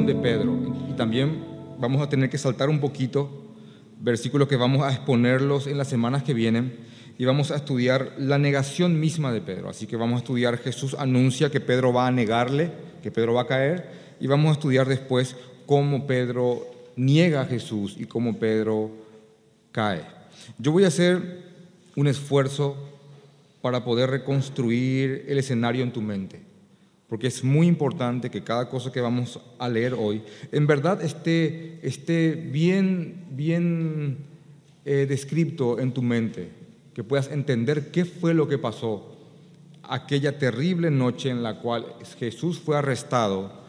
de Pedro. Y también vamos a tener que saltar un poquito versículos que vamos a exponerlos en las semanas que vienen y vamos a estudiar la negación misma de Pedro. Así que vamos a estudiar Jesús anuncia que Pedro va a negarle, que Pedro va a caer y vamos a estudiar después cómo Pedro niega a Jesús y cómo Pedro cae. Yo voy a hacer un esfuerzo para poder reconstruir el escenario en tu mente, porque es muy importante que cada cosa que vamos a leer hoy en verdad esté, esté bien, bien eh, descrito en tu mente, que puedas entender qué fue lo que pasó aquella terrible noche en la cual Jesús fue arrestado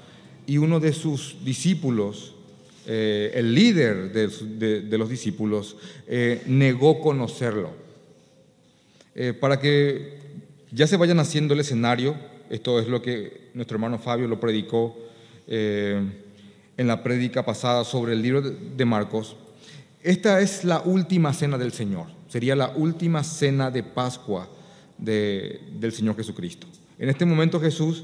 y uno de sus discípulos, eh, el líder de, los discípulos, eh, negó conocerlo. Para que ya se vayan haciendo el escenario, esto es lo que nuestro hermano Fabio lo predicó eh, en la prédica pasada sobre el libro de Marcos, esta es la última cena del Señor, sería la última cena de Pascua del Señor Jesucristo. En este momento Jesús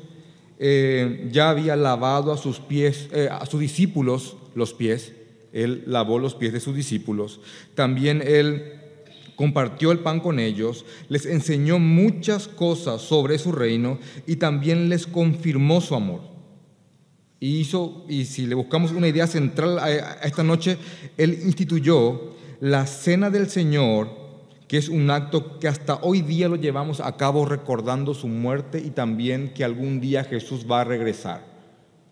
eh, ya había lavado a sus pies, a sus discípulos los pies, él lavó los pies de sus discípulos, también él compartió el pan con ellos, les enseñó muchas cosas sobre su reino y también les confirmó su amor. Y hizo, y si le buscamos una idea central a esta noche, él instituyó la cena del Señor, que es un acto que hasta hoy día lo llevamos a cabo recordando su muerte y también que algún día Jesús va a regresar.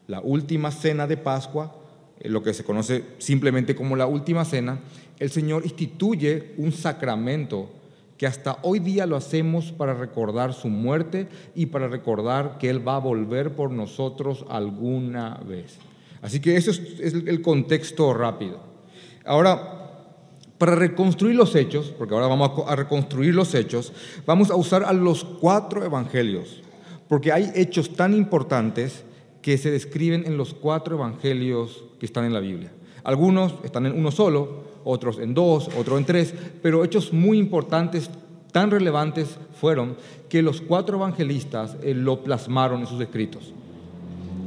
La última cena de Pascua, eh, lo que se conoce simplemente como la última cena, el Señor instituye un sacramento que hasta hoy día lo hacemos para recordar su muerte y para recordar que Él va a volver por nosotros alguna vez. Así que eso es, el contexto rápido. Ahora, para reconstruir los hechos, porque ahora vamos a reconstruir los hechos, vamos a usar a los cuatro evangelios, porque hay hechos tan importantes que se describen en los cuatro evangelios que están en la Biblia. Algunos están en uno solo, otros en dos, otros en tres, pero hechos muy importantes, tan relevantes fueron que los cuatro evangelistas eh, lo plasmaron en sus escritos.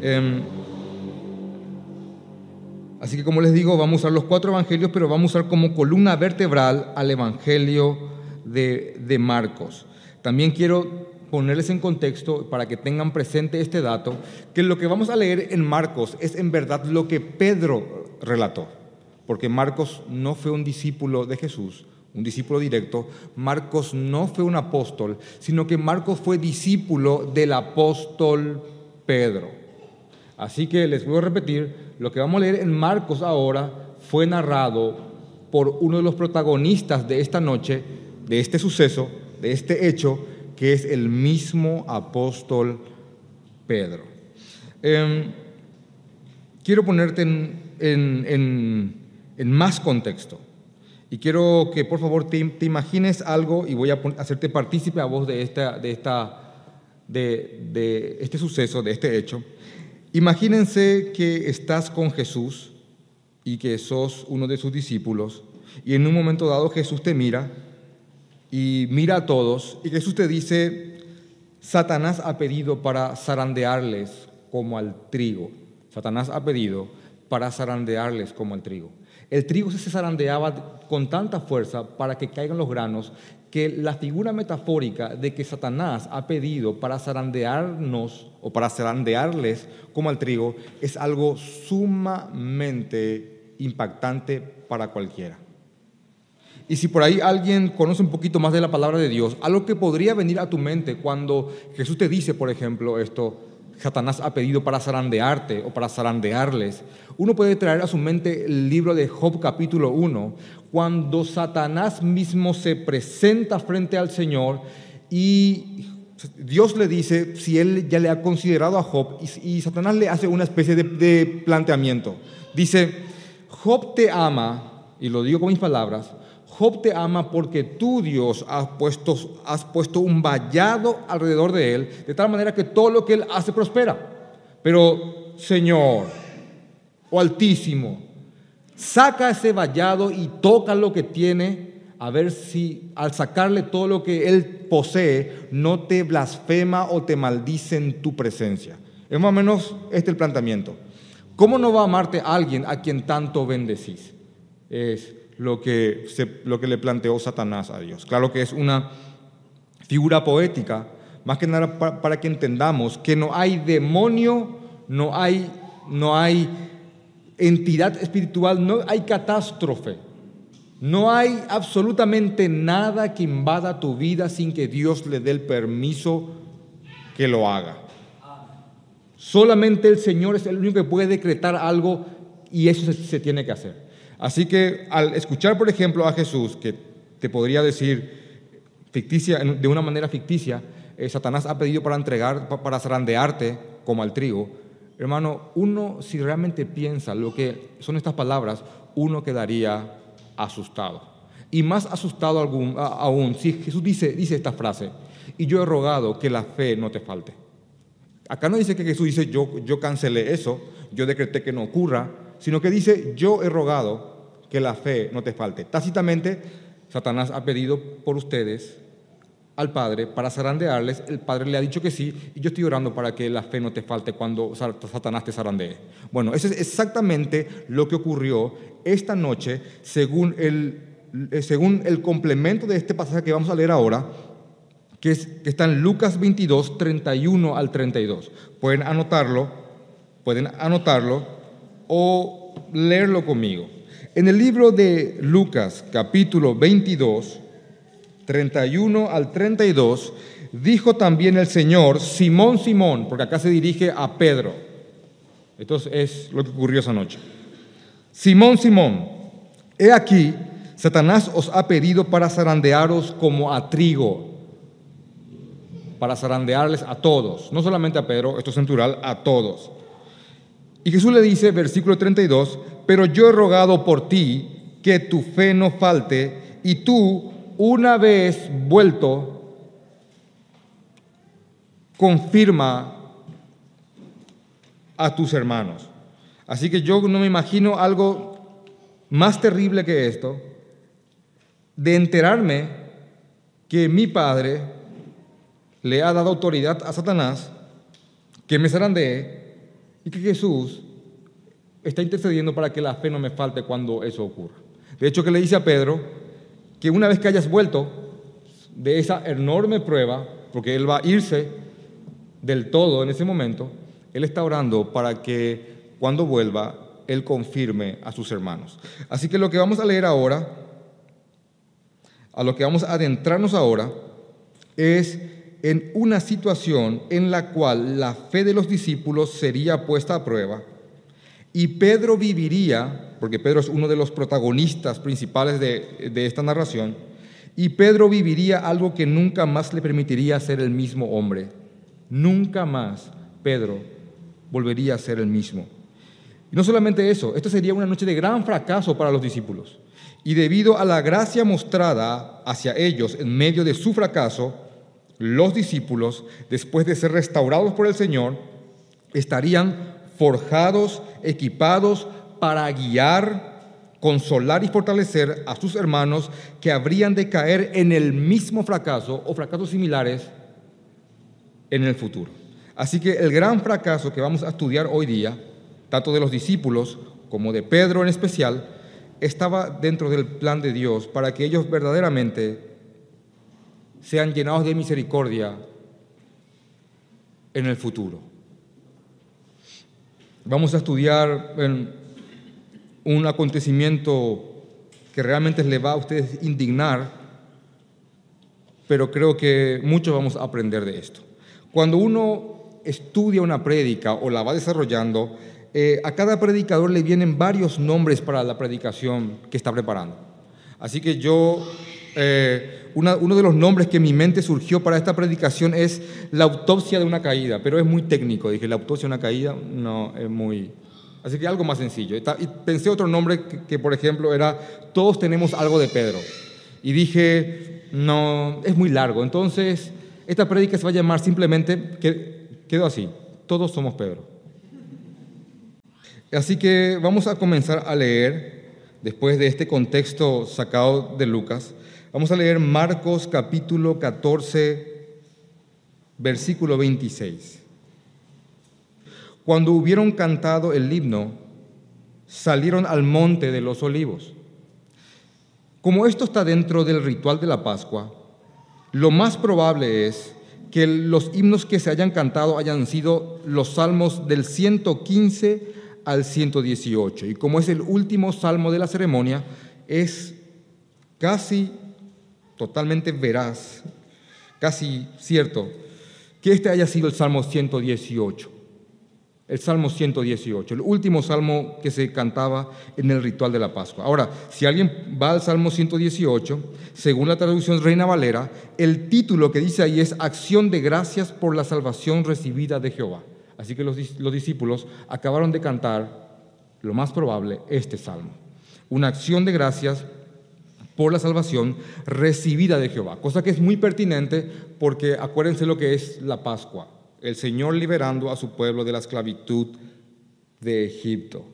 Em, así que como les digo, vamos a usar los cuatro evangelios, pero vamos a usar como columna vertebral al evangelio de, de Marcos. También quiero ponerles en contexto para que tengan presente este dato, que lo que vamos a leer en Marcos es en verdad lo que Pedro relató, porque Marcos no fue un discípulo de Jesús, un discípulo directo, Marcos no fue un apóstol, sino que Marcos fue discípulo del apóstol Pedro. Así que les voy a repetir, lo que vamos a leer en Marcos ahora fue narrado por uno de los protagonistas de esta noche, de este suceso, de este hecho, que es el mismo apóstol Pedro. Em, quiero ponerte en, más contexto. Y quiero que por favor te, imagines algo y voy a hacerte partícipe a vos de, esta, de, esta, de, de este suceso, de este hecho. Imagínense que estás con Jesús y que sos uno de sus discípulos y en un momento dado Jesús te mira y mira a todos y Jesús te dice, Satanás ha pedido para zarandearles como al trigo. Satanás ha pedido para zarandearles como el trigo. El trigo se zarandeaba con tanta fuerza para que caigan los granos que la figura metafórica de que Satanás ha pedido para zarandearnos o para zarandearles como al trigo es algo sumamente impactante para cualquiera. Y si por ahí alguien conoce un poquito más de la palabra de Dios, algo que podría venir a tu mente cuando Jesús te dice, por ejemplo, esto, Satanás ha pedido para zarandearte o para zarandearles, uno puede traer a su mente el libro de Job capítulo 1, cuando Satanás mismo se presenta frente al Señor y Dios le dice si él ya le ha considerado a Job y, Satanás le hace una especie de, de planteamiento. Dice, Job te ama, y lo digo con mis palabras, Job te ama porque tú, Dios, has puesto, has puesto un vallado alrededor de él, de tal manera que todo lo que él hace prospera. Pero, Señor, o Altísimo, saca ese vallado y toca lo que tiene, a ver si al sacarle todo lo que él posee, no te blasfema o te maldice en tu presencia. Es más o menos este el planteamiento. ¿Cómo no va a amarte alguien a quien tanto bendecís? Es lo que, lo que le planteó Satanás a Dios. Claro que es una figura poética, más que nada para, que entendamos que no hay demonio, no hay, no hay entidad espiritual, no hay catástrofe, no hay absolutamente nada que invada tu vida sin que Dios le dé el permiso que lo haga. Solamente el Señor es el único que puede decretar algo y eso se, tiene que hacer. Así que al escuchar, por ejemplo, a Jesús, que te podría decir ficticia, de una manera ficticia, eh, Satanás ha pedido para entregar, para zarandearte como al trigo, hermano, uno si realmente piensa lo que son estas palabras, uno quedaría asustado. Y más asustado aún si Jesús dice, dice esta frase, y yo he rogado que la fe no te falte. Acá no dice que Jesús dice yo, yo cancelé eso, yo decreté que no ocurra, sino que dice yo he rogado que la fe no te falte. Tácitamente, Satanás ha pedido por ustedes al Padre para zarandearles, el Padre le ha dicho que sí, y yo estoy orando para que la fe no te falte cuando Satanás te zarandee. Bueno, eso es exactamente lo que ocurrió esta noche según el, eh, según el complemento de este pasaje que vamos a leer ahora, que, está en Lucas 22, 31 al 32. Pueden anotarlo, pueden anotarlo o leerlo conmigo. En el libro de Lucas, capítulo 22, 31 al 32, dijo también el Señor, Simón, Simón, porque acá se dirige a Pedro. Entonces es lo que ocurrió esa noche. Simón, Simón, he aquí, Satanás os ha pedido para zarandearos como a trigo para zarandearles a todos, no solamente a Pedro, esto es centural, a todos. Y Jesús le dice, versículo 32, pero yo he rogado por ti que tu fe no falte y tú, una vez vuelto, confirma a tus hermanos. Así que yo no me imagino algo más terrible que esto, de enterarme que mi padre le ha dado autoridad a Satanás que me zarandee y que Jesús está intercediendo para que la fe no me falte cuando eso ocurra. De hecho, que le dice a Pedro que una vez que hayas vuelto de esa enorme prueba, porque él va a irse del todo en ese momento, él está orando para que cuando vuelva, él confirme a sus hermanos. Así que lo que vamos a leer ahora, a lo que vamos a adentrarnos ahora, es en una situación en la cual la fe de los discípulos sería puesta a prueba y Pedro viviría, porque Pedro es uno de los protagonistas principales de, esta narración, y Pedro viviría algo que nunca más le permitiría ser el mismo hombre. Nunca más Pedro volvería a ser el mismo. Y no solamente eso, esto sería una noche de gran fracaso para los discípulos. Y debido a la gracia mostrada hacia ellos en medio de su fracaso, los discípulos, después de ser restaurados por el Señor, estarían forjados, equipados para guiar, consolar y fortalecer a sus hermanos que habrían de caer en el mismo fracaso o fracasos similares en el futuro. Así que el gran fracaso que vamos a estudiar hoy día, tanto de los discípulos como de Pedro en especial, estaba dentro del plan de Dios para que ellos verdaderamente sean llenados de misericordia en el futuro. Vamos a estudiar un acontecimiento que realmente les va a ustedes indignar, pero creo que mucho vamos a aprender de esto. Cuando uno estudia una prédica o la va desarrollando, eh, a cada predicador le vienen varios nombres para la predicación que está preparando. Así que yo eh, uno de los nombres que en mi mente surgió para esta predicación es la autopsia de una caída, pero es muy técnico. Dije, la autopsia de una caída, no, es muy... Así que algo más sencillo. Y pensé otro nombre que, por ejemplo, era Todos tenemos algo de Pedro. Y dije, no, es muy largo. Entonces, esta predica se va a llamar simplemente, quedó así, Todos somos Pedro. Así que vamos a comenzar a leer, después de este contexto sacado de Lucas, Vamos a leer Marcos capítulo 14, versículo 26. Cuando hubieron cantado el himno, salieron al monte de los olivos. Como esto está dentro del ritual de la Pascua, lo más probable es que los himnos que se hayan cantado hayan sido los salmos del 115 al 118. Y como es el último salmo de la ceremonia, es casi totalmente veraz, casi cierto, que este haya sido el salmo 118 el Salmo 118, el último salmo que se cantaba en el ritual de la Pascua. Ahora, si alguien va al Salmo 118, según la traducción Reina Valera, el título que dice ahí es Acción de gracias por la salvación recibida de Jehová. Así que los, los discípulos acabaron de cantar, lo más probable, este salmo. Una acción de gracias por la salvación recibida de Jehová, cosa que es muy pertinente porque acuérdense lo que es la Pascua el Señor liberando a su pueblo de la esclavitud de Egipto.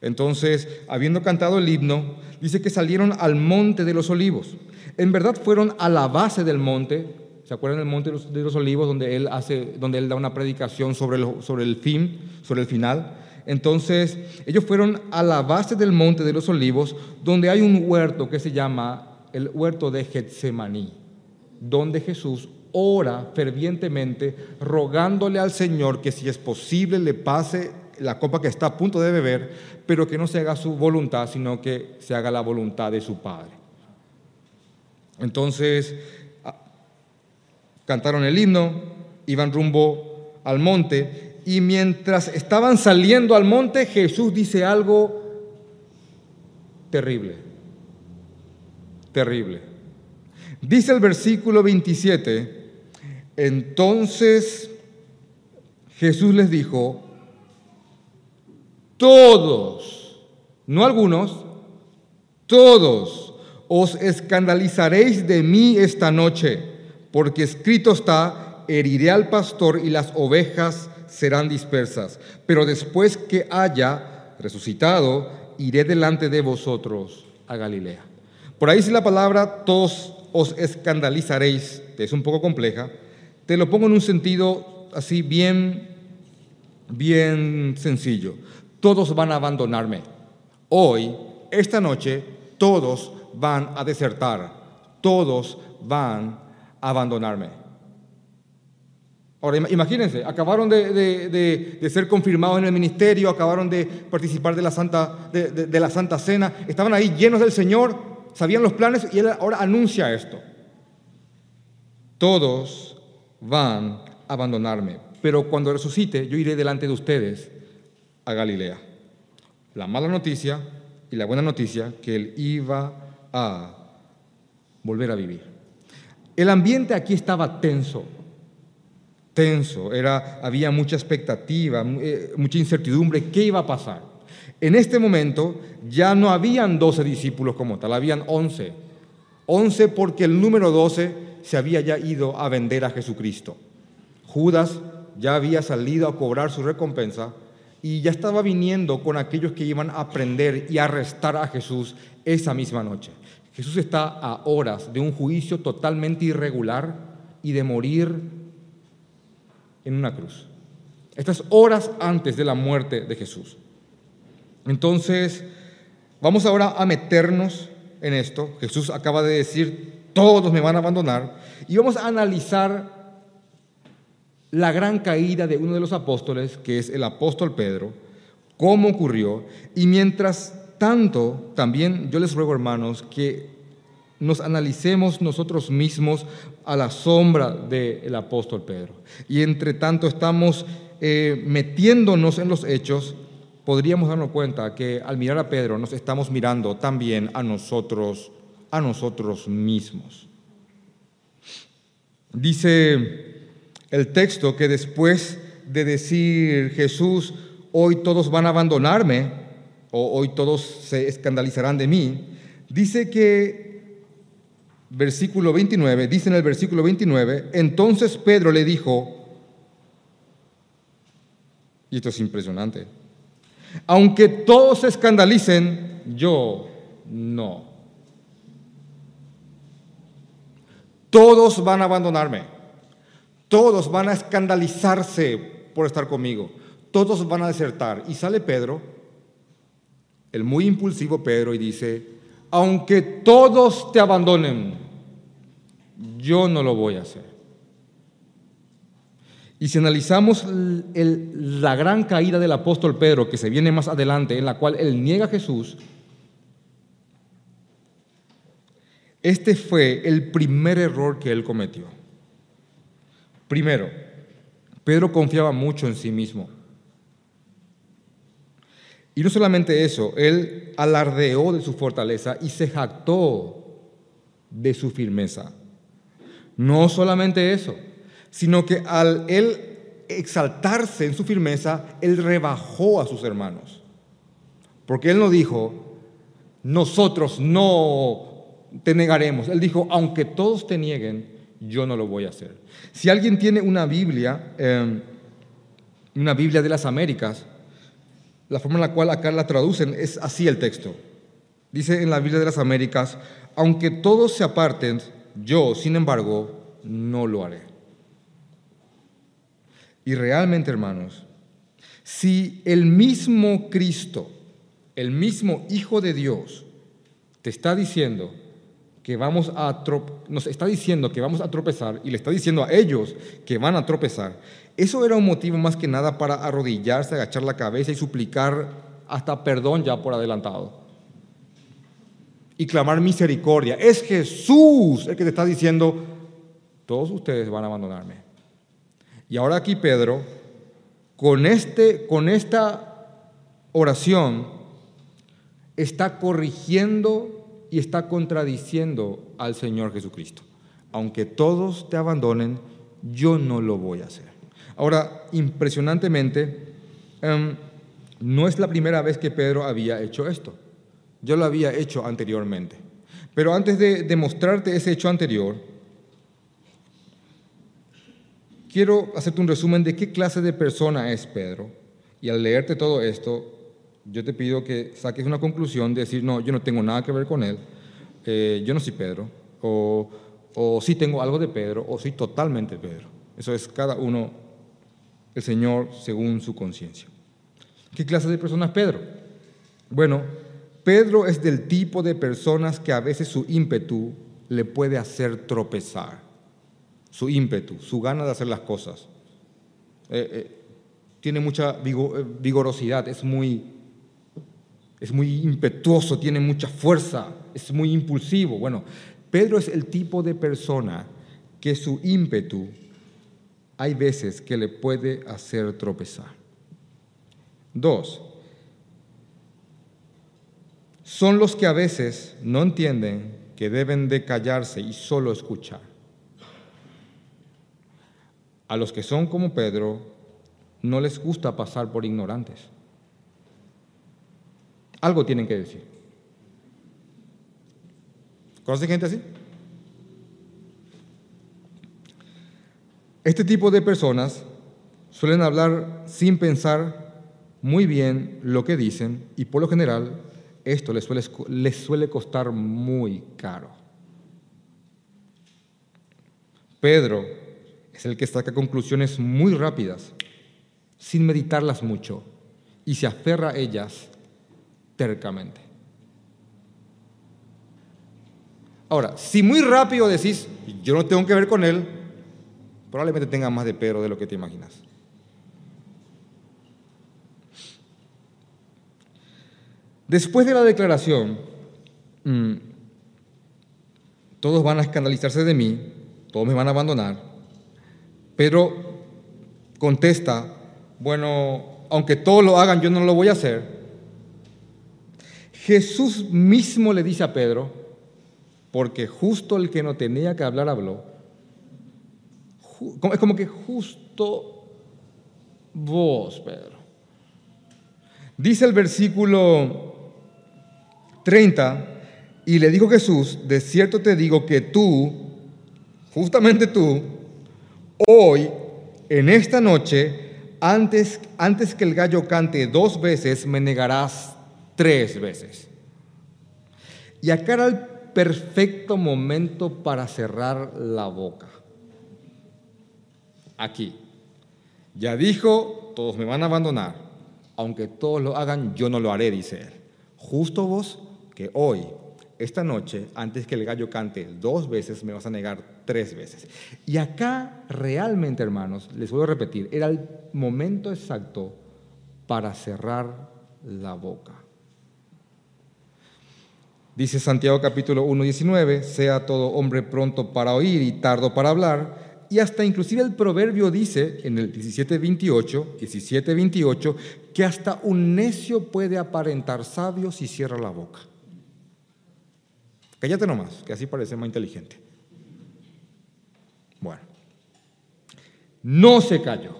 Entonces, habiendo cantado el himno, dice que salieron al monte de los olivos. En verdad fueron a la base del monte. ¿Se acuerdan del monte de los, olivos donde él, hace, donde él da una predicación sobre el, sobre el fin, sobre el final? Entonces, ellos fueron a la base del monte de los olivos, donde hay un huerto que se llama el huerto de Getsemaní, donde Jesús ora fervientemente rogándole al Señor que si es posible le pase la copa que está a punto de beber, pero que no se haga su voluntad, sino que se haga la voluntad de su Padre. Entonces, cantaron el himno, iban rumbo al monte, y mientras estaban saliendo al monte, Jesús dice algo terrible, terrible. Dice el versículo 27, entonces Jesús les dijo, todos, no algunos, todos os escandalizaréis de mí esta noche, porque escrito está, heriré al pastor y las ovejas serán dispersas. Pero después que haya resucitado, iré delante de vosotros a Galilea. Por ahí si la palabra todos os escandalizaréis, es un poco compleja, te lo pongo en un sentido así bien, bien sencillo. Todos van a abandonarme. Hoy, esta noche, todos van a desertar. Todos van a abandonarme. Ahora, imagínense, acabaron de, ser confirmados en el ministerio, acabaron de participar de la, Santa, de, la Santa Cena, estaban ahí llenos del Señor, sabían los planes y Él ahora anuncia esto. Todos van a abandonarme, pero cuando resucite yo iré delante de ustedes a Galilea. La mala noticia y la buena noticia que él iba a volver a vivir. El ambiente aquí estaba tenso, tenso, era, había mucha expectativa, eh, mucha incertidumbre, ¿qué iba a pasar? En este momento ya no habían 12 discípulos como tal, habían 11. 11 porque el número 12 se había ya ido a vender a Jesucristo. Judas ya había salido a cobrar su recompensa y ya estaba viniendo con aquellos que iban a prender y arrestar a Jesús esa misma noche. Jesús está a horas de un juicio totalmente irregular y de morir en una cruz. Estas horas antes de la muerte de Jesús. Entonces, vamos ahora a meternos en esto. Jesús acaba de decir todos me van a abandonar. Y vamos a analizar la gran caída de uno de los apóstoles, que es el apóstol Pedro, cómo ocurrió. Y mientras tanto, también yo les ruego, hermanos, que nos analicemos nosotros mismos a la sombra del apóstol Pedro. Y entre tanto estamos eh, metiéndonos en los hechos, podríamos darnos cuenta que al mirar a Pedro nos estamos mirando también a nosotros a nosotros mismos. Dice el texto que después de decir Jesús, hoy todos van a abandonarme, o hoy todos se escandalizarán de mí, dice que, versículo 29, dice en el versículo 29, entonces Pedro le dijo, y esto es impresionante, aunque todos se escandalicen, yo no. Todos van a abandonarme. Todos van a escandalizarse por estar conmigo. Todos van a desertar. Y sale Pedro, el muy impulsivo Pedro, y dice, aunque todos te abandonen, yo no lo voy a hacer. Y si analizamos la gran caída del apóstol Pedro, que se viene más adelante, en la cual él niega a Jesús, este fue el primer error que él cometió. Primero, Pedro confiaba mucho en sí mismo. Y no solamente eso, él alardeó de su fortaleza y se jactó de su firmeza. No solamente eso, sino que al él exaltarse en su firmeza, él rebajó a sus hermanos. Porque él no dijo, nosotros no te negaremos. Él dijo, aunque todos te nieguen, yo no lo voy a hacer. Si alguien tiene una Biblia, em, una Biblia de las Américas, la forma en la cual acá la traducen es así el texto. Dice en la Biblia de las Américas, aunque todos se aparten, yo, sin embargo, no lo haré. Y realmente, hermanos, si el mismo Cristo, el mismo Hijo de Dios, te está diciendo que vamos a nos está diciendo que vamos a tropezar y le está diciendo a ellos que van a tropezar, eso era un motivo más que nada para arrodillarse, agachar la cabeza y suplicar hasta perdón ya por adelantado. Y clamar misericordia. Es Jesús el que te está diciendo, todos ustedes van a abandonarme. Y ahora aquí Pedro, con, este, con esta oración, está corrigiendo y está contradiciendo al Señor Jesucristo. Aunque todos te abandonen, yo no lo voy a hacer. Ahora, impresionantemente, em, no es la primera vez que Pedro había hecho esto. Yo lo había hecho anteriormente. Pero antes de demostrarte ese hecho anterior, quiero hacerte un resumen de qué clase de persona es Pedro. Y al leerte todo esto, yo te pido que saques una conclusión de decir, no, yo no tengo nada que ver con él, eh, yo no soy Pedro, o, o sí tengo algo de Pedro, o soy totalmente Pedro. Eso es cada uno, el Señor, según su conciencia. ¿Qué clase de persona es Pedro? Bueno, Pedro es del tipo de personas que a veces su ímpetu le puede hacer tropezar su ímpetu, su gana de hacer las cosas. Eh, eh, tiene mucha eh, vigorosidad, es muy, es muy impetuoso, tiene mucha fuerza, es muy impulsivo. Bueno, Pedro es el tipo de persona que su ímpetu hay veces que le puede hacer tropezar. Dos, son los que a veces no entienden que deben de callarse y solo escuchar. A los que son como Pedro no les gusta pasar por ignorantes. Algo tienen que decir. ¿Conoce gente así? Este tipo de personas suelen hablar sin pensar muy bien lo que dicen y por lo general esto les suele, costar muy caro. Pedro es el que saca conclusiones muy rápidas, sin meditarlas mucho, y se aferra a ellas tercamente. Ahora, si muy rápido decís, yo no tengo que ver con él, probablemente tenga más de Pedro de lo que te imaginas. Después de la declaración, mm, todos van a escandalizarse de mí, todos me van a abandonar, Pedro contesta, bueno, aunque todos lo hagan, yo no lo voy a hacer. Jesús mismo le dice a Pedro, porque justo el que no tenía que hablar habló. Es como que justo vos, Pedro. Dice el versículo 30, y le dijo Jesús, de cierto te digo que tú, justamente tú, Hoy, en esta noche, antes, antes que el gallo cante dos veces, me negarás tres veces. Y acá era el perfecto momento para cerrar la boca. Aquí. Ya dijo, todos me van a abandonar. Aunque todos lo hagan, yo no lo haré, dice él. Justo vos que hoy, esta noche, antes que el gallo cante dos veces, me vas a negar tres veces. Y acá realmente, hermanos, les voy a repetir, era el momento exacto para cerrar la boca. Dice Santiago capítulo 1, 19, sea todo hombre pronto para oír y tardo para hablar. Y hasta inclusive el proverbio dice en el 17.28, 17.28, que hasta un necio puede aparentar sabio si cierra la boca. Cállate nomás, que así parece más inteligente. Bueno, no se cayó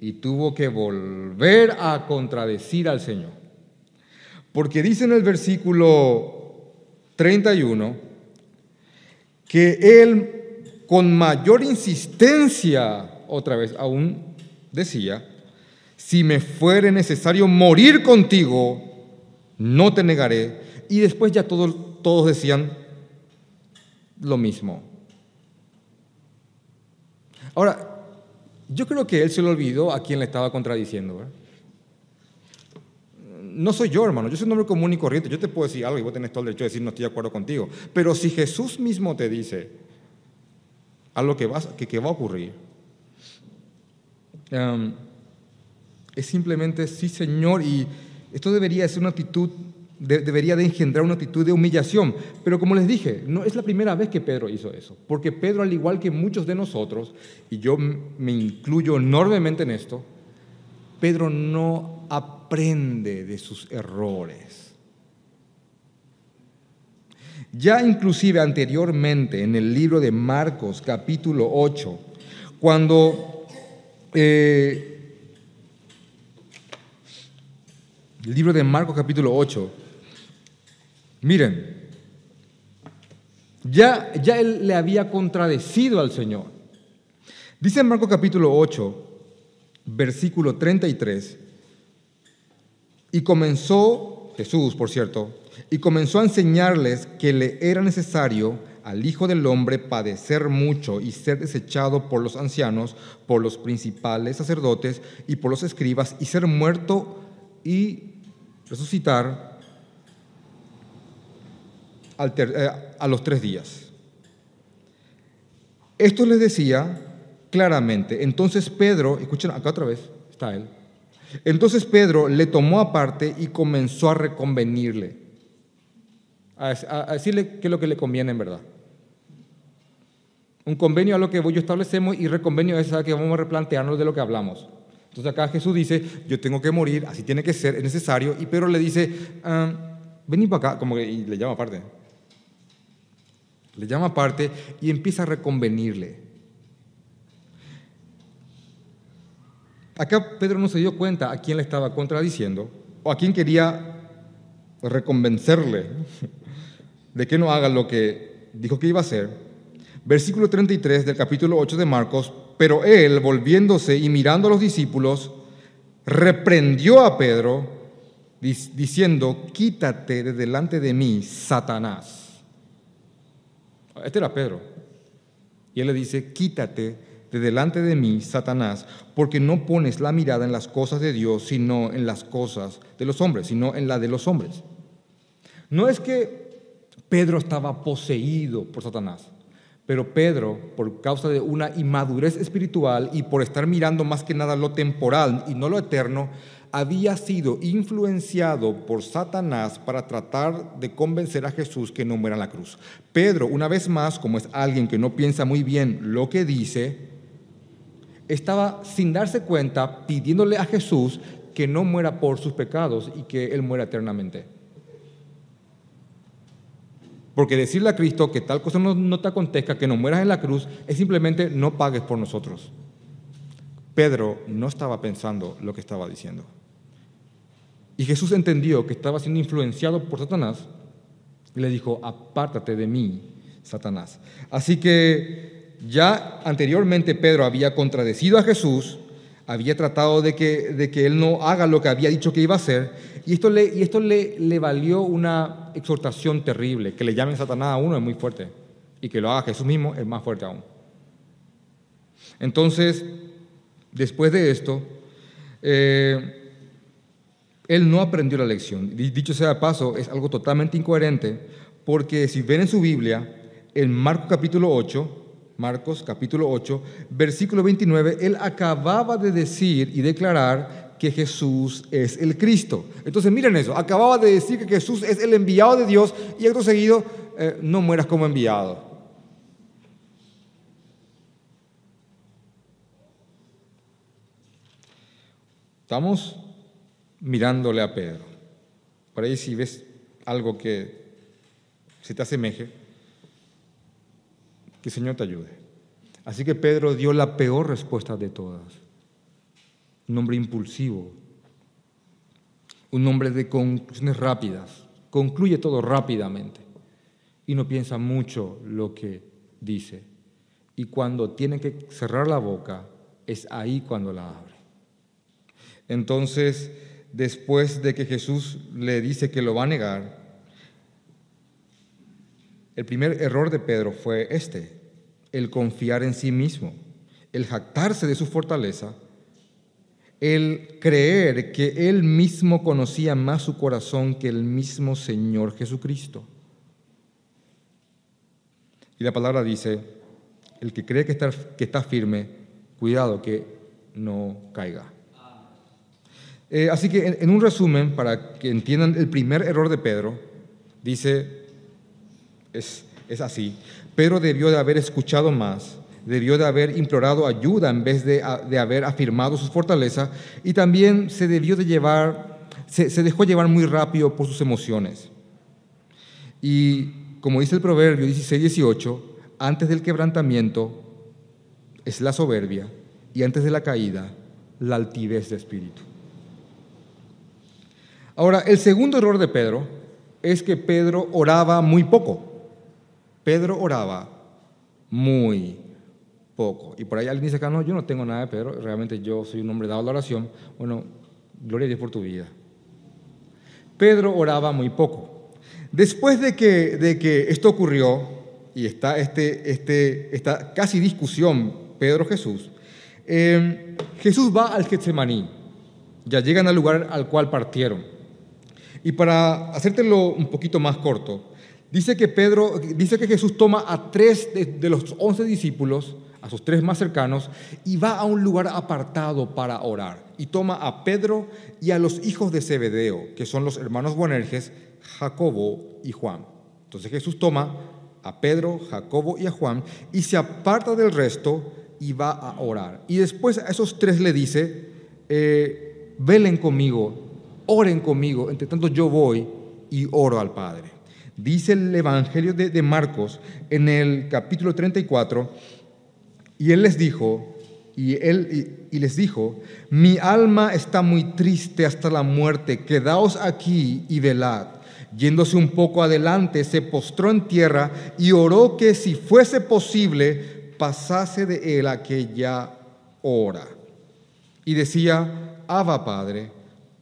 y tuvo que volver a contradecir al Señor. Porque dice en el versículo 31, que él con mayor insistencia, otra vez aún decía, si me fuere necesario morir contigo, no te negaré. Y después ya todos, todos decían lo mismo. Ahora, yo creo que él se lo olvidó a quien le estaba contradiciendo. no soy yo, hermano, yo soy un hombre común y corriente. Yo te puedo decir algo y vos tenés todo el derecho de decir no estoy de acuerdo contigo. Pero si Jesús mismo te dice a lo que, vas, que, va a ocurrir, es simplemente sí, Señor, y esto debería ser una actitud, debería de engendrar una actitud de humillación. Pero como les dije, no es la primera vez que Pedro hizo eso, porque Pedro, al igual que muchos de nosotros, y yo me incluyo enormemente en esto, Pedro no aprende de sus errores. Ya inclusive anteriormente en el libro de Marcos capítulo 8, cuando eh, el libro de Marcos capítulo 8, miren, ya, ya él le había contradecido al Señor. Dice en Marcos capítulo 8, versículo 33, y comenzó, Jesús por cierto, y comenzó a enseñarles que le era necesario al Hijo del Hombre padecer mucho y ser desechado por los ancianos, por los principales sacerdotes y por los escribas, y ser muerto y resucitar eh, a los tres días. Esto les decía claramente. Entonces Pedro, escuchen acá otra vez, está él. Entonces Pedro le tomó aparte y comenzó a reconvenirle, a, decirle qué es lo que le conviene en verdad. Un convenio a lo que yo establecemos y reconvenio es a que vamos a replantearnos de lo que hablamos. Entonces acá Jesús dice, yo tengo que morir, así tiene que ser, es necesario. Y Pedro le dice, ah, vení para acá, como que le llama aparte. Le llama aparte y empieza a reconvenirle. Acá Pedro no se dio cuenta a quién le estaba contradiciendo o a quién quería reconvencerle de que no haga lo que dijo que iba a hacer. Versículo 33 del capítulo 8 de Marcos, pero él, volviéndose y mirando a los discípulos, reprendió a Pedro diciendo, quítate de delante de mí, Satanás. Este era Pedro. Y él le dice, quítate de delante de mí, Satanás, porque no pones la mirada en las cosas de Dios, sino en las cosas de los hombres, sino en la de los hombres. No es que Pedro estaba poseído por Satanás, pero Pedro, por causa de una inmadurez espiritual y por estar mirando más que nada lo temporal y no lo eterno, había sido influenciado por Satanás para tratar de convencer a Jesús que no muera en la cruz. Pedro, una vez más, como es alguien que no piensa muy bien lo que dice, estaba sin darse cuenta pidiéndole a Jesús que no muera por sus pecados y que Él muera eternamente. Porque decirle a Cristo que tal cosa no, te acontezca, que no mueras en la cruz, es simplemente no pagues por nosotros. Pedro no estaba pensando lo que estaba diciendo. Y Jesús entendió que estaba siendo influenciado por Satanás y le dijo, apártate de mí, Satanás. Así que ya anteriormente Pedro había contradecido a Jesús, había tratado de que, de que él no haga lo que había dicho que iba a hacer, y esto, le, y esto le, valió una exhortación terrible, que le llamen Satanás a uno es muy fuerte, y que lo haga Jesús mismo es más fuerte aún. Entonces, Después de esto, eh, él no aprendió la lección. Dicho sea de paso, es algo totalmente incoherente, porque si ven en su Biblia, en Marcos capítulo 8, Marcos capítulo 8, versículo 29, él acababa de decir y declarar que Jesús es el Cristo. Entonces miren eso, acababa de decir que Jesús es el enviado de Dios y acto seguido, eh, no mueras como enviado. Estamos mirándole a Pedro. Por ahí si ves algo que se te asemeje, que el Señor te ayude. Así que Pedro dio la peor respuesta de todas. Un hombre impulsivo, un hombre de conclusiones rápidas, concluye todo rápidamente y no piensa mucho lo que dice. Y cuando tiene que cerrar la boca, es ahí cuando la abre. Entonces, después de que Jesús le dice que lo va a negar, el primer error de Pedro fue este, el confiar en sí mismo, el jactarse de su fortaleza, el creer que él mismo conocía más su corazón que el mismo Señor Jesucristo. Y la palabra dice, el que cree que está, firme, cuidado que no caiga. Eh, así que en, un resumen, para que entiendan el primer error de Pedro, dice, es, así, Pedro debió de haber escuchado más, debió de haber implorado ayuda en vez de, de haber afirmado su fortaleza y también se debió de llevar, se, se dejó llevar muy rápido por sus emociones. Y como dice el proverbio 16-18, antes del quebrantamiento es la soberbia y antes de la caída la altivez de espíritu. Ahora, el segundo error de Pedro es que Pedro oraba muy poco. Pedro oraba muy poco. Y por ahí alguien dice acá, no, yo no tengo nada de Pedro, realmente yo soy un hombre dado a la oración. Bueno, gloria a Dios por tu vida. Pedro oraba muy poco. Después de que, de que esto ocurrió, y está este, este, esta casi discusión Pedro-Jesús, eh, Jesús va al Getsemaní. Ya llegan al lugar al cual partieron. Y para hacértelo un poquito más corto, dice que Pedro, dice que Jesús toma a tres de, los once discípulos, a sus tres más cercanos, y va a un lugar apartado para orar. Y toma a Pedro y a los hijos de Zebedeo, que son los hermanos Boanerges, Jacobo y Juan. Entonces Jesús toma a Pedro, Jacobo y a Juan y se aparta del resto y va a orar. Y después a esos tres le dice, eh, velen conmigo oren conmigo, entre tanto yo voy y oro al Padre. Dice el Evangelio de, Marcos en el capítulo 34, y él les dijo, y él y, les dijo, mi alma está muy triste hasta la muerte, quedaos aquí y velad. Yéndose un poco adelante, se postró en tierra y oró que si fuese posible, pasase de él aquella hora. Y decía, Abba Padre,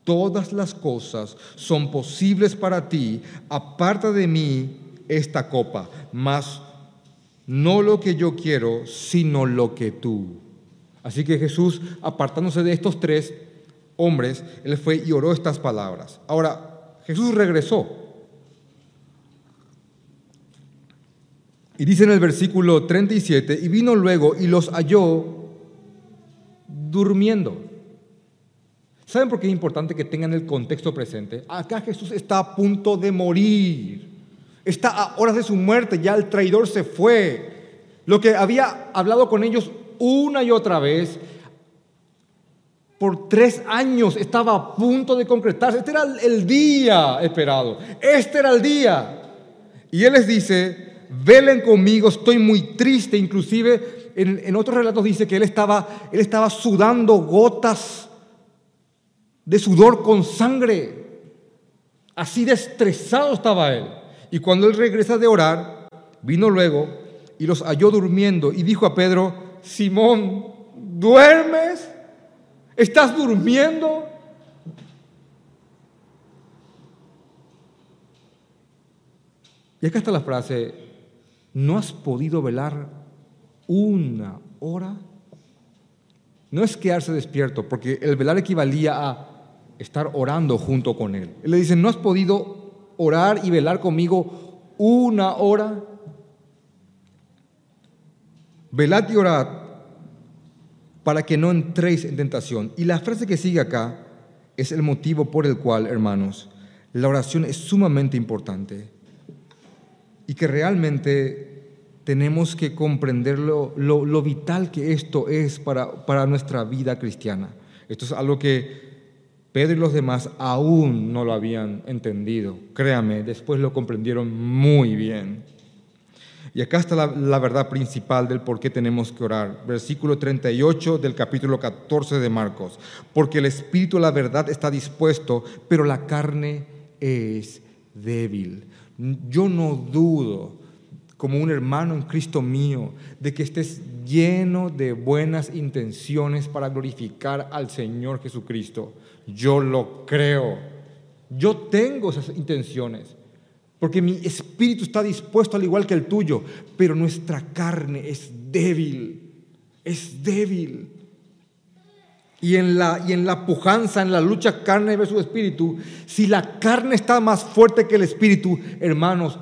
Todas las cosas son posibles para ti, aparta de mí esta copa, mas no lo que yo quiero, sino lo que tú. Así que Jesús, apartándose de estos tres hombres, él fue y oró estas palabras. Ahora, Jesús regresó. Y dice en el versículo 37, y vino luego y los halló durmiendo. ¿Saben por qué es importante que tengan el contexto presente? Acá Jesús está a punto de morir. Está a horas de su muerte, ya el traidor se fue. Lo que había hablado con ellos una y otra vez, por tres años estaba a punto de concretarse. Este era el día esperado. Este era el día. Y Él les dice, velen conmigo, estoy muy triste. Inclusive en, en otros relatos dice que Él estaba, él estaba sudando gotas de sudor con sangre. Así de estresado estaba él. Y cuando él regresa de orar, vino luego y los halló durmiendo y dijo a Pedro, Simón, ¿duermes? ¿Estás durmiendo? Y acá está la frase, ¿no has podido velar una hora? no es quedarse despierto, porque el velar equivalía a estar orando junto con Él. Él le dice, ¿no has podido orar y velar conmigo una hora? Velad y orad para que no entréis en tentación. Y la frase que sigue acá es el motivo por el cual, hermanos, la oración es sumamente importante y que realmente tenemos que comprender lo, lo, vital que esto es para, para nuestra vida cristiana. Esto es algo que Pedro y los demás aún no lo habían entendido. Créame, después lo comprendieron muy bien. Y acá está la, verdad principal del por qué tenemos que orar. Versículo 38 del capítulo 14 de Marcos. Porque el espíritu, la verdad, está dispuesto, pero la carne es débil. Yo no dudo, como un hermano en Cristo mío, de que estés lleno de buenas intenciones para glorificar al Señor Jesucristo. Yo lo creo. Yo tengo esas intenciones porque mi espíritu está dispuesto al igual que el tuyo, pero nuestra carne es débil, es débil. Y en, la, y en la pujanza, en la lucha carne versus espíritu, si la carne está más fuerte que el espíritu, hermanos,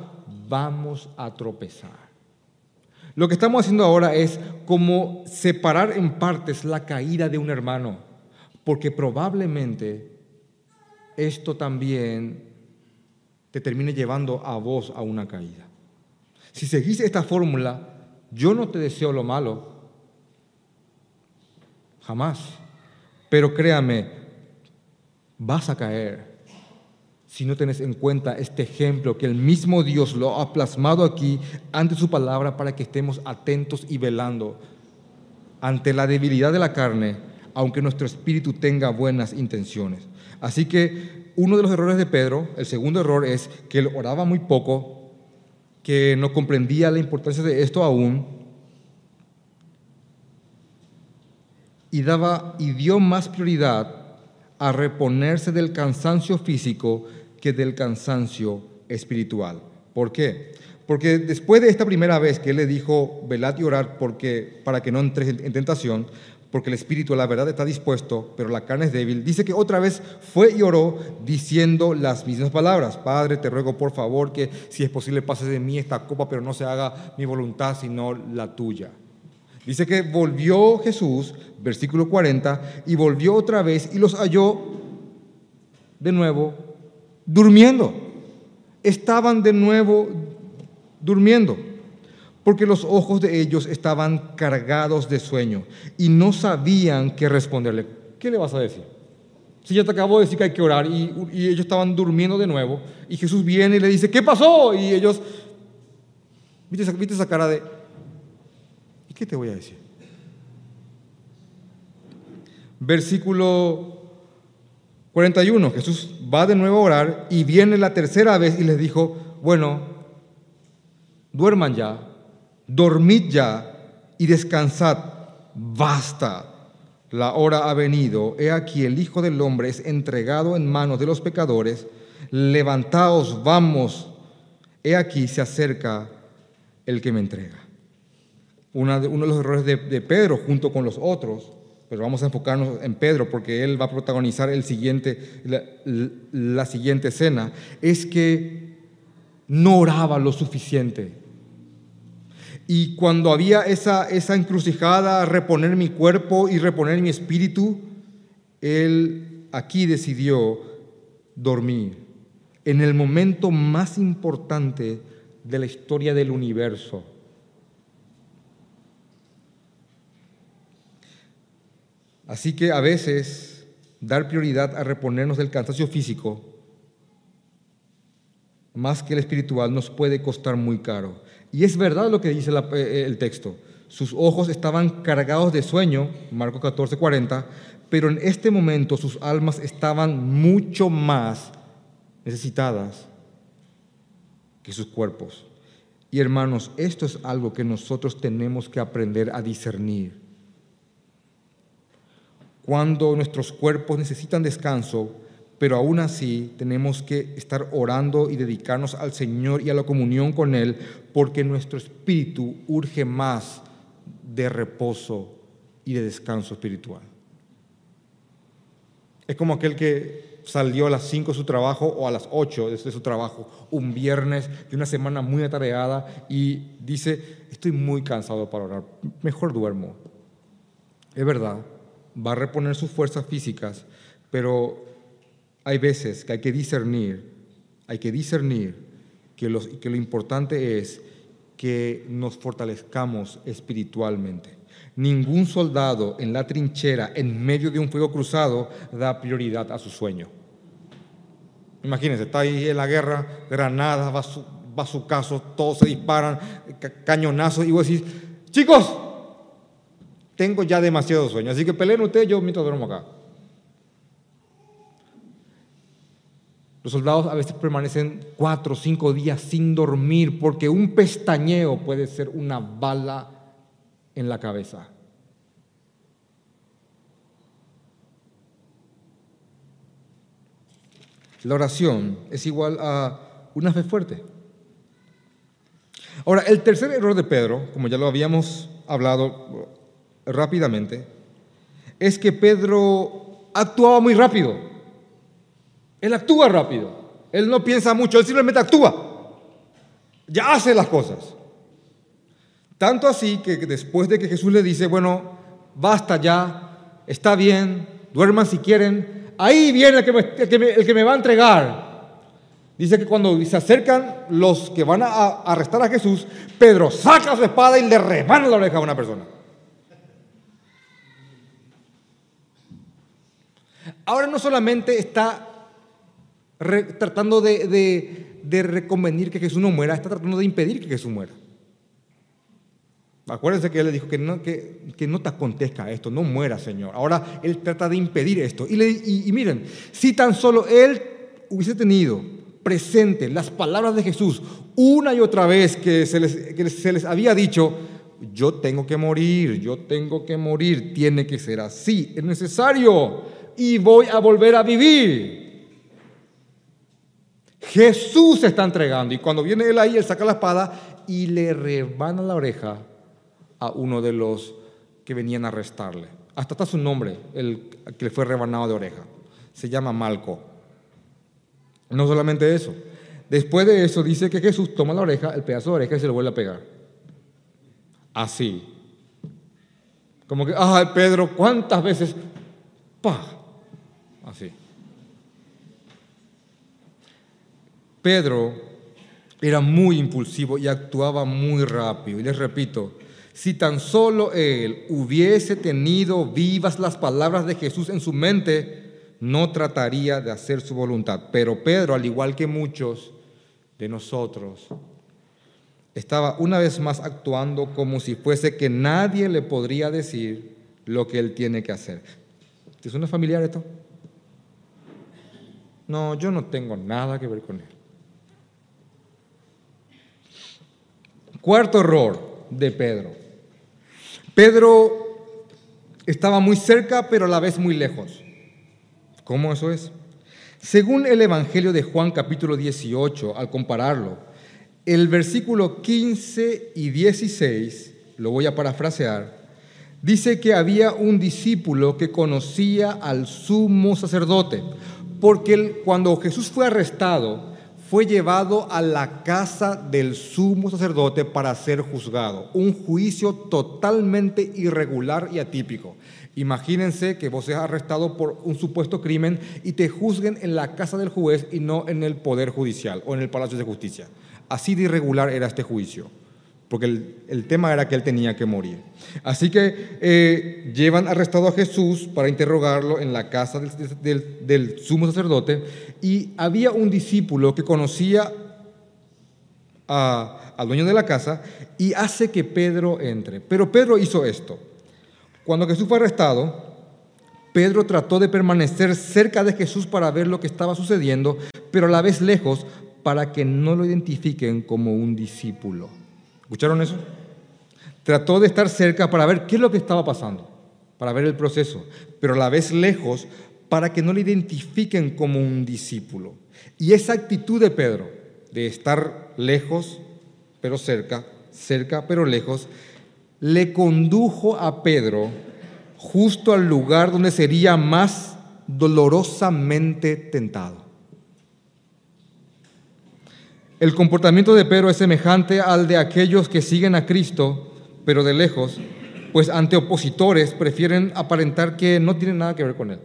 vamos a tropezar. Lo que estamos haciendo ahora es como separar en partes la caída de un hermano, porque probablemente esto también te termine llevando a vos a una caída. Si seguís esta fórmula, yo no te deseo lo malo, jamás. Pero créame, vas a caer si no tenés en cuenta este ejemplo que el mismo Dios lo ha plasmado aquí ante su palabra para que estemos atentos y velando ante la debilidad de la carne, aunque nuestro espíritu tenga buenas intenciones. Así que uno de los errores de Pedro, el segundo error es que él oraba muy poco, que no comprendía la importancia de esto aún y daba y dio más prioridad a reponerse del cansancio físico que del cansancio espiritual. ¿Por qué? Porque después de esta primera vez que él le dijo, velad y orar porque, para que no entres en tentación, porque el espíritu, la verdad, está dispuesto, pero la carne es débil. Dice que otra vez fue y oró diciendo las mismas palabras. Padre, te ruego por favor que si es posible pases de mí esta copa, pero no se haga mi voluntad, sino la tuya. Dice que volvió Jesús, versículo 40, y volvió otra vez y los halló de nuevo durmiendo. Estaban de nuevo durmiendo porque los ojos de ellos estaban cargados de sueño y no sabían qué responderle. ¿Qué le vas a decir? Si ya te acabo de decir que hay que orar y, ellos estaban durmiendo de nuevo y Jesús viene y le dice, ¿qué pasó? Y ellos, ¿viste, ¿viste esa cara de, ¿y qué te voy a decir? Versículo 41, Jesús va de nuevo a orar y viene la tercera vez y les dijo, bueno, duerman ya, dormid ya y descansad, basta. La hora ha venido, he aquí el Hijo del Hombre es entregado en manos de los pecadores, levantaos, vamos, he aquí se acerca el que me entrega. uno de los errores de, Pedro junto con los otros, pero vamos a enfocarnos en Pedro porque él va a protagonizar el siguiente, la, la siguiente escena, es que no oraba lo suficiente. Y cuando había esa, esa encrucijada, reponer mi cuerpo y reponer mi espíritu, él aquí decidió dormir en el momento más importante de la historia del universo. Así que a veces dar prioridad a reponernos del cansancio físico, más que el espiritual, nos puede costar muy caro. Y es verdad lo que dice eh, el texto. Sus ojos estaban cargados de sueño, Marcos 14, 40, pero en este momento sus almas estaban mucho más necesitadas que sus cuerpos. Y hermanos, esto es algo que nosotros tenemos que aprender a discernir. Cuando nuestros cuerpos necesitan descanso, pero aún así tenemos que estar orando y dedicarnos al Señor y a la comunión con Él, porque nuestro espíritu urge más de reposo y de descanso espiritual. Es como aquel que salió a las 5 de su trabajo o a las 8 de su trabajo, un viernes de una semana muy atareada y dice, estoy muy cansado para orar, mejor duermo. Es verdad, va a reponer sus fuerzas físicas, pero hay veces que hay que discernir, hay que discernir que, lo importante es que nos fortalezcamos espiritualmente. Ningún soldado en la trinchera, en medio de un fuego cruzado, da prioridad a su sueño. Imagínense, está ahí en la guerra, granadas, bazucazos, todos se disparan, cañonazos, y vos decís, chicos, tengo ya demasiado sueño, así que peleen ustedes, yo mientras duermo acá. Los soldados a veces permanecen cuatro o cinco días sin dormir porque un pestañeo puede ser una bala en la cabeza. La oración es igual a una fe fuerte. Ahora, el tercer error de Pedro, como ya lo habíamos hablado rápidamente, es que Pedro actuaba muy rápido. Él actúa rápido. Él no piensa mucho, él simplemente actúa. Ya hace las cosas. Tanto así que después de que Jesús le dice, bueno, basta ya, está bien, duerman si quieren, ahí viene el que me, va a entregar. Dice que cuando se acercan los que van a arrestar a Jesús, Pedro saca su espada y le remana la oreja a una persona. Ahora no solamente está tratando de, de, de reconvenir que Jesús no muera, está tratando de impedir que Jesús muera. Acuérdense que él le dijo que no, que, que no te acontezca esto, no muera, Señor. Ahora él trata de impedir esto. Y, le, y, miren, si tan solo él hubiese tenido presente las palabras de Jesús una y otra vez que se les, que se les había dicho, yo tengo que morir, yo tengo que morir, tiene que ser así, es necesario y voy a volver a vivir. Jesús se está entregando y cuando viene él ahí, él saca la espada y le rebana la oreja a uno de los que venían a arrestarle. Hasta está su nombre, el que le fue rebanado de oreja. Se llama Malco. No solamente eso. Después de eso dice que Jesús toma la oreja, el pedazo de oreja y se lo vuelve a pegar. Así. Como que, ay Pedro, ¿cuántas veces? ¡Pah! Así. Pedro era muy impulsivo y actuaba muy rápido. Y les repito, si tan solo él hubiese tenido vivas las palabras de Jesús en su mente, no trataría de hacer su voluntad. Pero Pedro, al igual que muchos de nosotros, estaba una vez más actuando como si fuese que nadie le podría decir lo que él tiene que hacer. ¿Te suena familiar esto? No, yo no tengo nada que ver con él. Cuarto error de Pedro. Pedro estaba muy cerca, pero a la vez muy lejos. ¿Cómo eso es? Según el Evangelio de Juan capítulo 18, al compararlo, el versículo 15 y 16, lo voy a parafrasear, dice que había un discípulo que conocía al sumo sacerdote, porque cuando Jesús fue arrestado, fue llevado a la casa del sumo sacerdote para ser juzgado. Un juicio totalmente irregular y atípico. Imagínense que vos seas arrestado por un supuesto crimen y te juzguen en la casa del juez y no en el Poder Judicial o en el Palacio de Justicia. Así de irregular era este juicio porque el, tema era que él tenía que morir. Así que eh, llevan arrestado a Jesús para interrogarlo en la casa del, sumo sacerdote y había un discípulo que conocía al dueño de la casa y hace que Pedro entre. Pero Pedro hizo esto. Cuando Jesús fue arrestado, Pedro trató de permanecer cerca de Jesús para ver lo que estaba sucediendo, pero a la vez lejos para que no lo identifiquen como un discípulo. ¿Escucharon eso? Trató de estar cerca para ver qué es lo que estaba pasando, para ver el proceso, pero a la vez lejos para que no le identifiquen como un discípulo. Y esa actitud de Pedro, de estar lejos pero cerca, cerca pero lejos, le condujo a Pedro justo al lugar donde sería más dolorosamente tentado. El comportamiento de Pedro es semejante al de aquellos que siguen a Cristo, pero de lejos, pues ante opositores prefieren aparentar que no tienen nada que ver con él.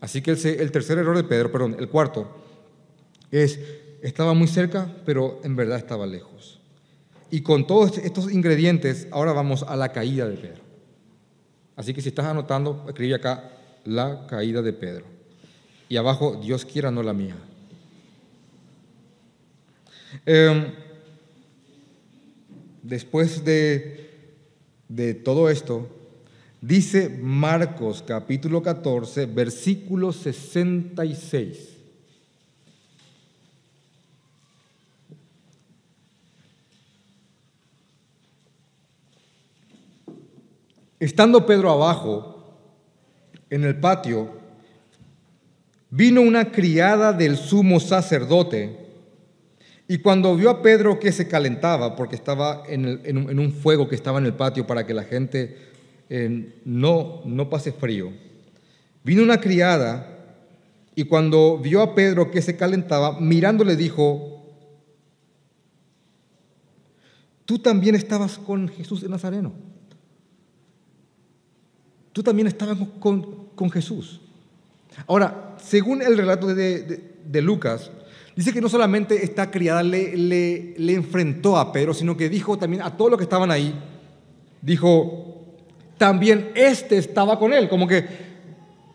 Así que el, tercer error de Pedro, perdón, el cuarto, es, estaba muy cerca, pero en verdad estaba lejos. Y con todos estos ingredientes, ahora vamos a la caída de Pedro. Así que si estás anotando, escribe acá la caída de Pedro. Y abajo, Dios quiera, no la mía. Em, después de, de todo esto, dice Marcos capítulo 14, versículo 66. Estando Pedro abajo, en el patio, vino una criada del sumo sacerdote y cuando vio a Pedro que se calentaba, porque estaba en, un, fuego que estaba en el patio para que la gente eh, no, no pase frío, vino una criada y cuando vio a Pedro que se calentaba, mirándole dijo, tú también estabas con Jesús de Nazareno tú también estabas con, Jesús. Ahora, según el relato de, Lucas, dice que no solamente esta criada le, le, enfrentó a Pedro, sino que dijo también a todos los que estaban ahí, dijo, también este estaba con él, como que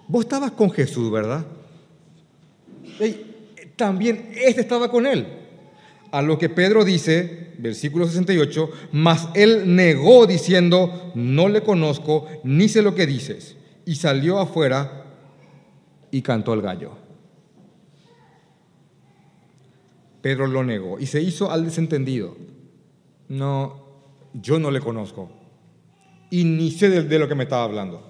vos estabas con Jesús, ¿verdad? también este estaba con él. A lo que Pedro dice, versículo 68, mas él negó diciendo, no le conozco, ni sé lo que dices. Y salió afuera y cantó el gallo. Pedro lo negó y se hizo al desentendido. No, yo no le conozco. Y ni sé de, de lo que me estaba hablando.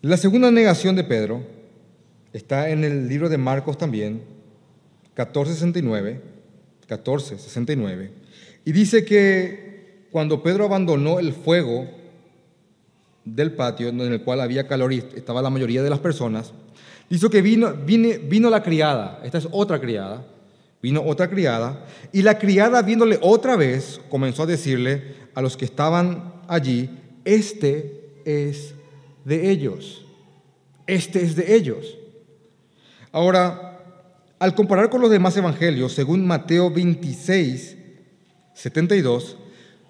La segunda negación de Pedro está en el libro de Marcos también, 1469, 1469, y dice que cuando Pedro abandonó el fuego del patio en el cual había calor y estaba la mayoría de las personas, dice que vino, vino la criada, esta es otra criada, vino otra criada, y la criada viéndole otra vez comenzó a decirle a los que estaban allí, este es de ellos. Este es de ellos. Ahora, al comparar con los demás evangelios, según Mateo 26, 72,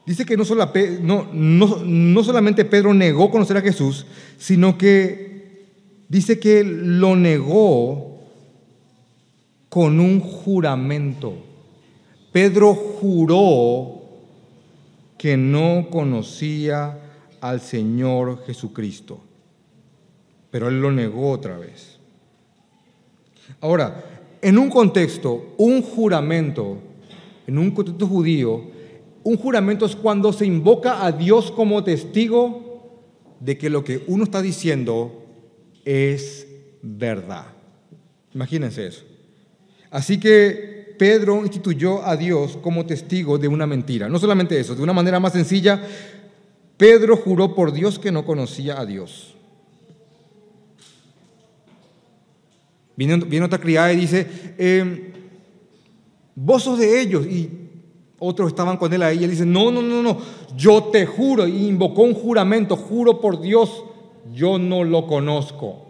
dice que no, no, solamente Pedro negó conocer a Jesús, sino que dice que lo negó con un juramento. Pedro juró que no conocía al Señor Jesucristo pero él lo negó otra vez. Ahora, en un contexto, un juramento, en un contexto judío, un juramento es cuando se invoca a Dios como testigo de que lo que uno está diciendo es verdad. Imagínense eso. Así que Pedro instituyó a Dios como testigo de una mentira. No solamente eso, de una manera más sencilla, Pedro juró por Dios que no conocía a Dios. Viene, otra criada y dice, eh, de ellos. Y otros estaban con él ahí. Y él dice, no, no, no, no, yo te juro. Y invocó un juramento, juro por Dios, yo no lo conozco.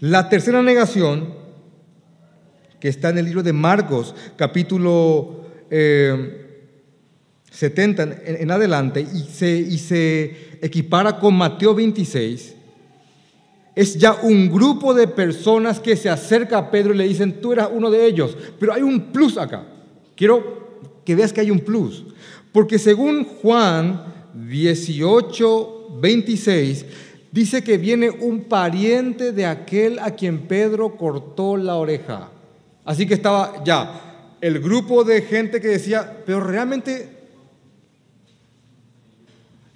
La tercera negación, que está en el libro de Marcos, capítulo 70 eh, en, adelante, y se, y se equipara con Mateo 26, es ya un grupo de personas que se acerca a Pedro y le dicen, tú eras uno de ellos, pero hay un plus acá. Quiero que veas que hay un plus. Porque según Juan 18, 26, dice que viene un pariente de aquel a quien Pedro cortó la oreja. Así que estaba ya el grupo de gente que decía, pero realmente,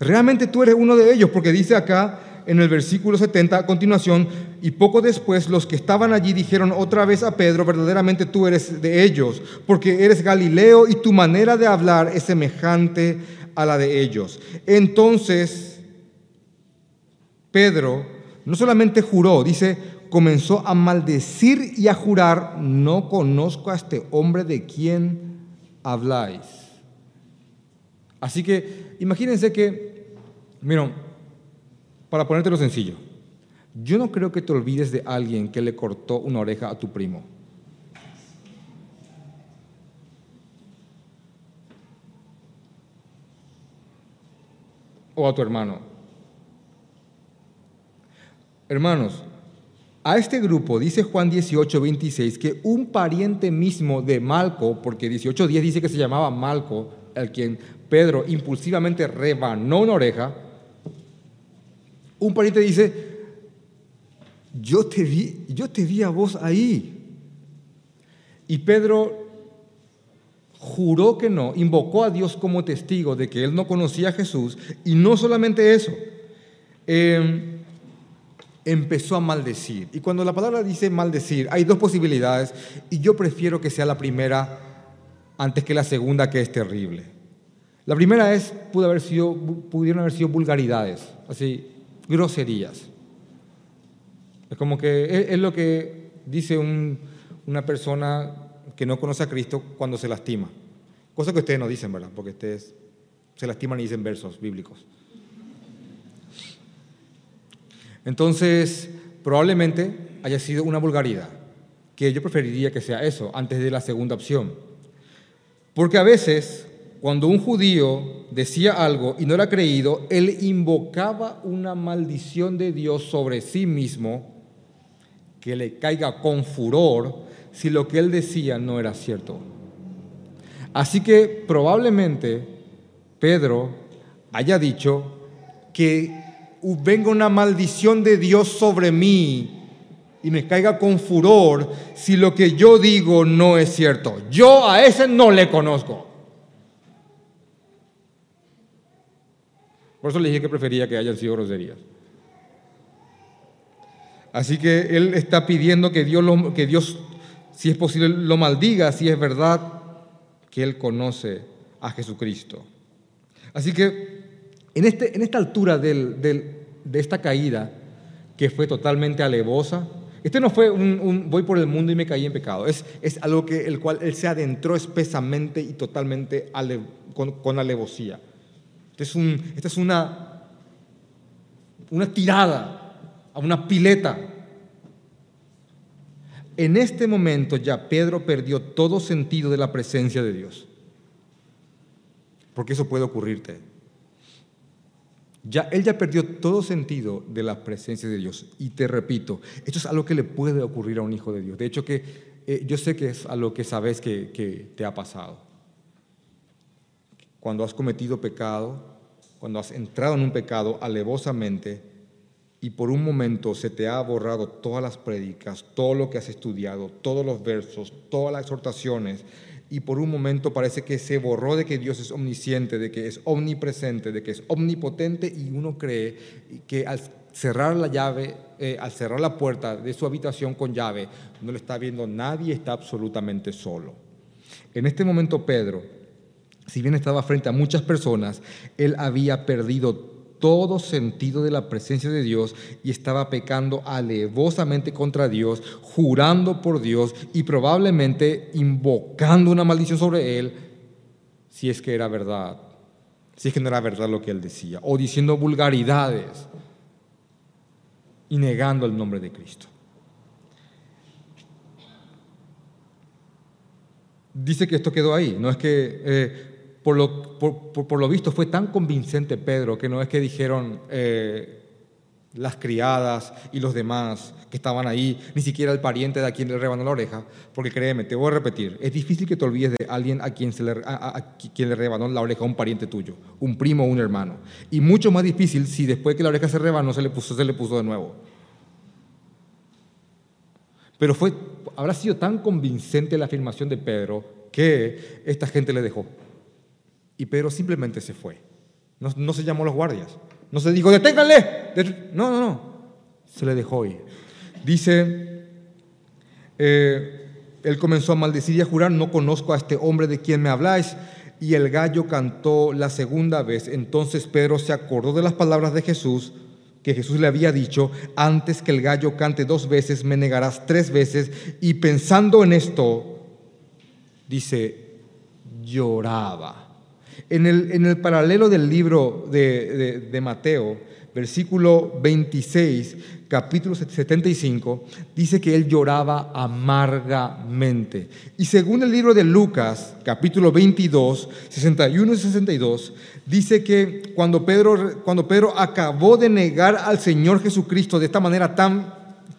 realmente tú eres uno de ellos, porque dice acá en el versículo 70 a continuación, y poco después los que estaban allí dijeron otra vez a Pedro, verdaderamente tú eres de ellos, porque eres Galileo y tu manera de hablar es semejante a la de ellos. Entonces, Pedro no solamente juró, dice, comenzó a maldecir y a jurar, no conozco a este hombre de quien habláis. Así que imagínense que, miren, para ponértelo sencillo, yo no creo que te olvides de alguien que le cortó una oreja a tu primo. O a tu hermano. Hermanos, a este grupo dice Juan 18, 26 que un pariente mismo de Malco, porque 18, 10 dice que se llamaba Malco, al quien Pedro impulsivamente rebanó una oreja, un pariente dice, yo te vi, yo te vi a vos ahí. Y Pedro juró que no, invocó a Dios como testigo de que él no conocía a Jesús, y no solamente eso, eh, empezó a maldecir. Y cuando la palabra dice maldecir, hay dos posibilidades y yo prefiero que sea la primera antes que la segunda, que es terrible. La primera es, pudo haber sido, pudieron haber sido vulgaridades, así, groserías. Es como que es, lo que dice una persona que no conoce a Cristo cuando se lastima. Cosa que ustedes no dicen, ¿verdad? Porque ustedes se lastiman y dicen versos bíblicos. Entonces, probablemente haya sido una vulgaridad, que yo preferiría que sea eso antes de la segunda opción. Porque a veces, cuando un judío decía algo y no era creído, él invocaba una maldición de Dios sobre sí mismo que le caiga con furor si lo que él decía no era cierto. Así que probablemente Pedro haya dicho que venga una maldición de Dios sobre mí y me caiga con furor si lo que yo digo no es cierto. Yo a ese no le conozco. Por eso le dije que prefería que hayan sido groserías. Así que él está pidiendo que Dios, que Dios, si es posible, lo maldiga, si es verdad que él conoce a Jesucristo. Así que en, este, en esta altura de esta caída, que fue totalmente alevosa, este no fue un, voy por el mundo y me caí en pecado, es, es algo que el cual él se adentró espesamente y totalmente con, alevosía. Este es esta es una, una tirada a una pileta. En este momento ya Pedro perdió todo sentido de la presencia de Dios. Porque eso puede ocurrirte. Ya, él ya perdió todo sentido de la presencia de Dios. Y te repito, esto es algo que le puede ocurrir a un hijo de Dios. De hecho, que eh, yo sé que es algo que sabes que te ha pasado. Cuando has cometido pecado, cuando has entrado en un pecado alevosamente y por un momento se te ha borrado todas las prédicas, todo lo que has estudiado, todos los versos, todas las exhortaciones, y por un momento parece que se borró de que Dios es omnisciente, de que es omnipresente, de que es omnipotente y uno cree que al cerrar la llave, eh, al cerrar la puerta de su habitación con llave, no le está viendo nadie, está absolutamente solo. En este momento Pedro, si bien estaba frente a muchas personas, él había perdido todo sentido de la presencia de Dios y estaba pecando alevosamente contra Dios, jurando por Dios y probablemente invocando una maldición sobre él, si es que era verdad, si es que no era verdad lo que él decía, o diciendo vulgaridades y negando el nombre de Cristo. Dice que esto quedó ahí, no es que... Eh, por lo, visto fue tan convincente Pedro que no es que dijeron eh, las criadas y los demás que estaban ahí, ni siquiera el pariente de a quien le rebanó la oreja, porque créeme, te voy a repetir, es difícil que te olvides de alguien a quien, se le, a, quien le rebanó la oreja, un pariente tuyo, un primo o un hermano. Y mucho más difícil si después que la oreja se rebanó se le puso, se le puso de nuevo. Pero fue, habrá sido tan convincente la afirmación de Pedro que esta gente le dejó. Y Pedro simplemente se fue. No, se llamó a los guardias, No se dijo, deténganle. No, no, no. Se le dejó ir. Dice, eh, él comenzó a maldecir y a jurar, no conozco a este hombre de quien me habláis. Y el gallo cantó la segunda vez. Entonces Pedro se acordó de las palabras de Jesús, que Jesús le había dicho, antes que el gallo cante dos veces, me negarás tres veces. Y pensando en esto, dice, lloraba. En el, en el paralelo del libro de, de Mateo, versículo 26, capítulo 75, dice que él lloraba amargamente. Y según el libro de Lucas, capítulo 22, 61 y 62, dice que cuando Pedro, cuando Pedro acabó de negar al Señor Jesucristo de esta manera tan,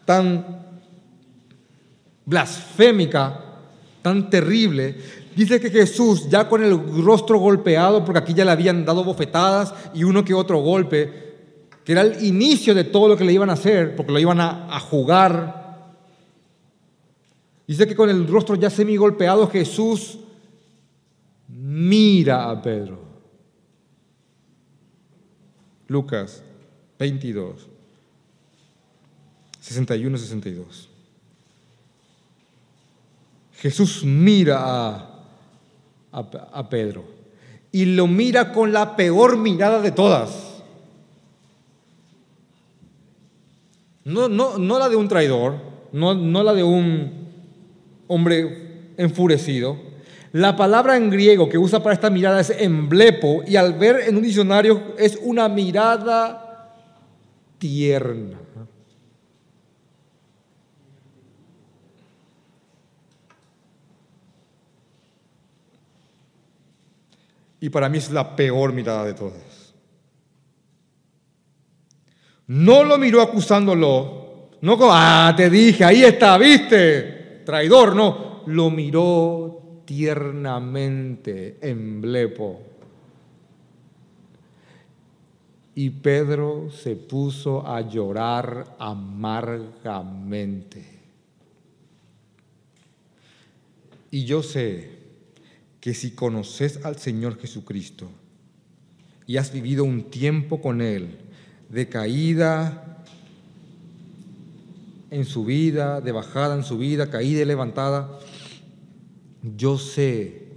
tan blasfémica, tan terrible, dice que Jesús, ya con el rostro golpeado, porque aquí ya le habían dado bofetadas y uno que otro golpe, que era el inicio de todo lo que le iban a hacer, porque lo iban a, jugar. Dice que con el rostro ya semi golpeado Jesús mira a Pedro. Lucas 22, 61, 62. Jesús mira a, a Pedro y lo mira con la peor mirada de todas. No, no, la de un traidor, no, no la de un hombre enfurecido. La palabra en griego que usa para esta mirada es emblepo y al ver en un diccionario es una mirada tierna. Y para mí es la peor mirada de todas. No lo miró acusándolo. No como, ah, te dije, ahí está, viste, traidor, no. Lo miró tiernamente, en blepo. Y Pedro se puso a llorar amargamente. Y yo sé que si conoces al Señor Jesucristo y has vivido un tiempo con Él, de caída en su vida, de bajada en su vida, caída y levantada, yo sé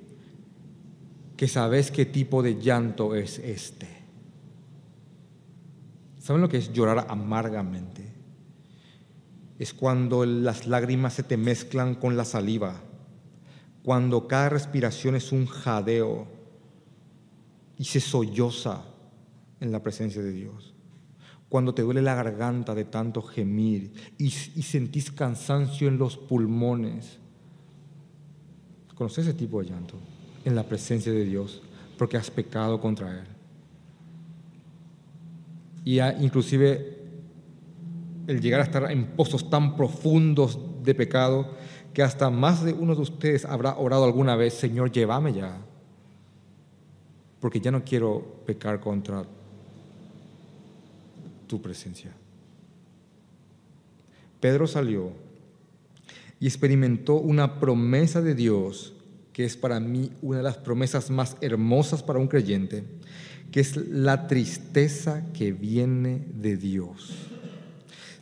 que sabes qué tipo de llanto es este. ¿Saben lo que es llorar amargamente? Es cuando las lágrimas se te mezclan con la saliva, cuando cada respiración es un jadeo y se solloza en la presencia de Dios cuando te duele la garganta de tanto gemir y, sentís cansancio en los pulmones. ¿Conoces ese tipo de llanto? En la presencia de Dios, porque has pecado contra Él. Y inclusive el llegar a estar en pozos tan profundos de pecado que hasta más de uno de ustedes habrá orado alguna vez, Señor, llévame ya, porque ya no quiero pecar contra tu presencia. Pedro salió y experimentó una promesa de Dios que es para mí una de las promesas más hermosas para un creyente, que es la tristeza que viene de Dios.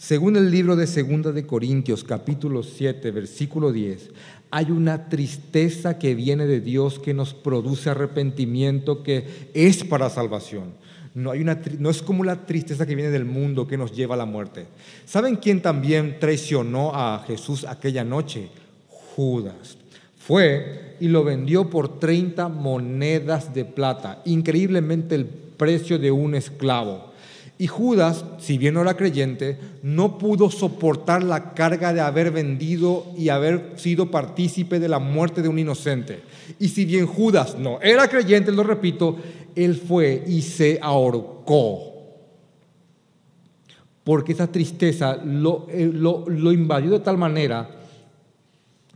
Según el libro de Segunda de Corintios, capítulo 7, versículo 10, hay una tristeza que viene de Dios que nos produce arrepentimiento que es para salvación. No, hay una, no es como la tristeza que viene del mundo que nos lleva a la muerte. ¿Saben quién también traicionó a Jesús aquella noche? Judas. Fue y lo vendió por 30 monedas de plata, increíblemente el precio de un esclavo. Y Judas, si bien no era creyente, no pudo soportar la carga de haber vendido y haber sido partícipe de la muerte de un inocente. Y si bien Judas no era creyente, lo repito, él fue y se ahorcó. Porque esa tristeza lo, eh, lo, invadió de tal manera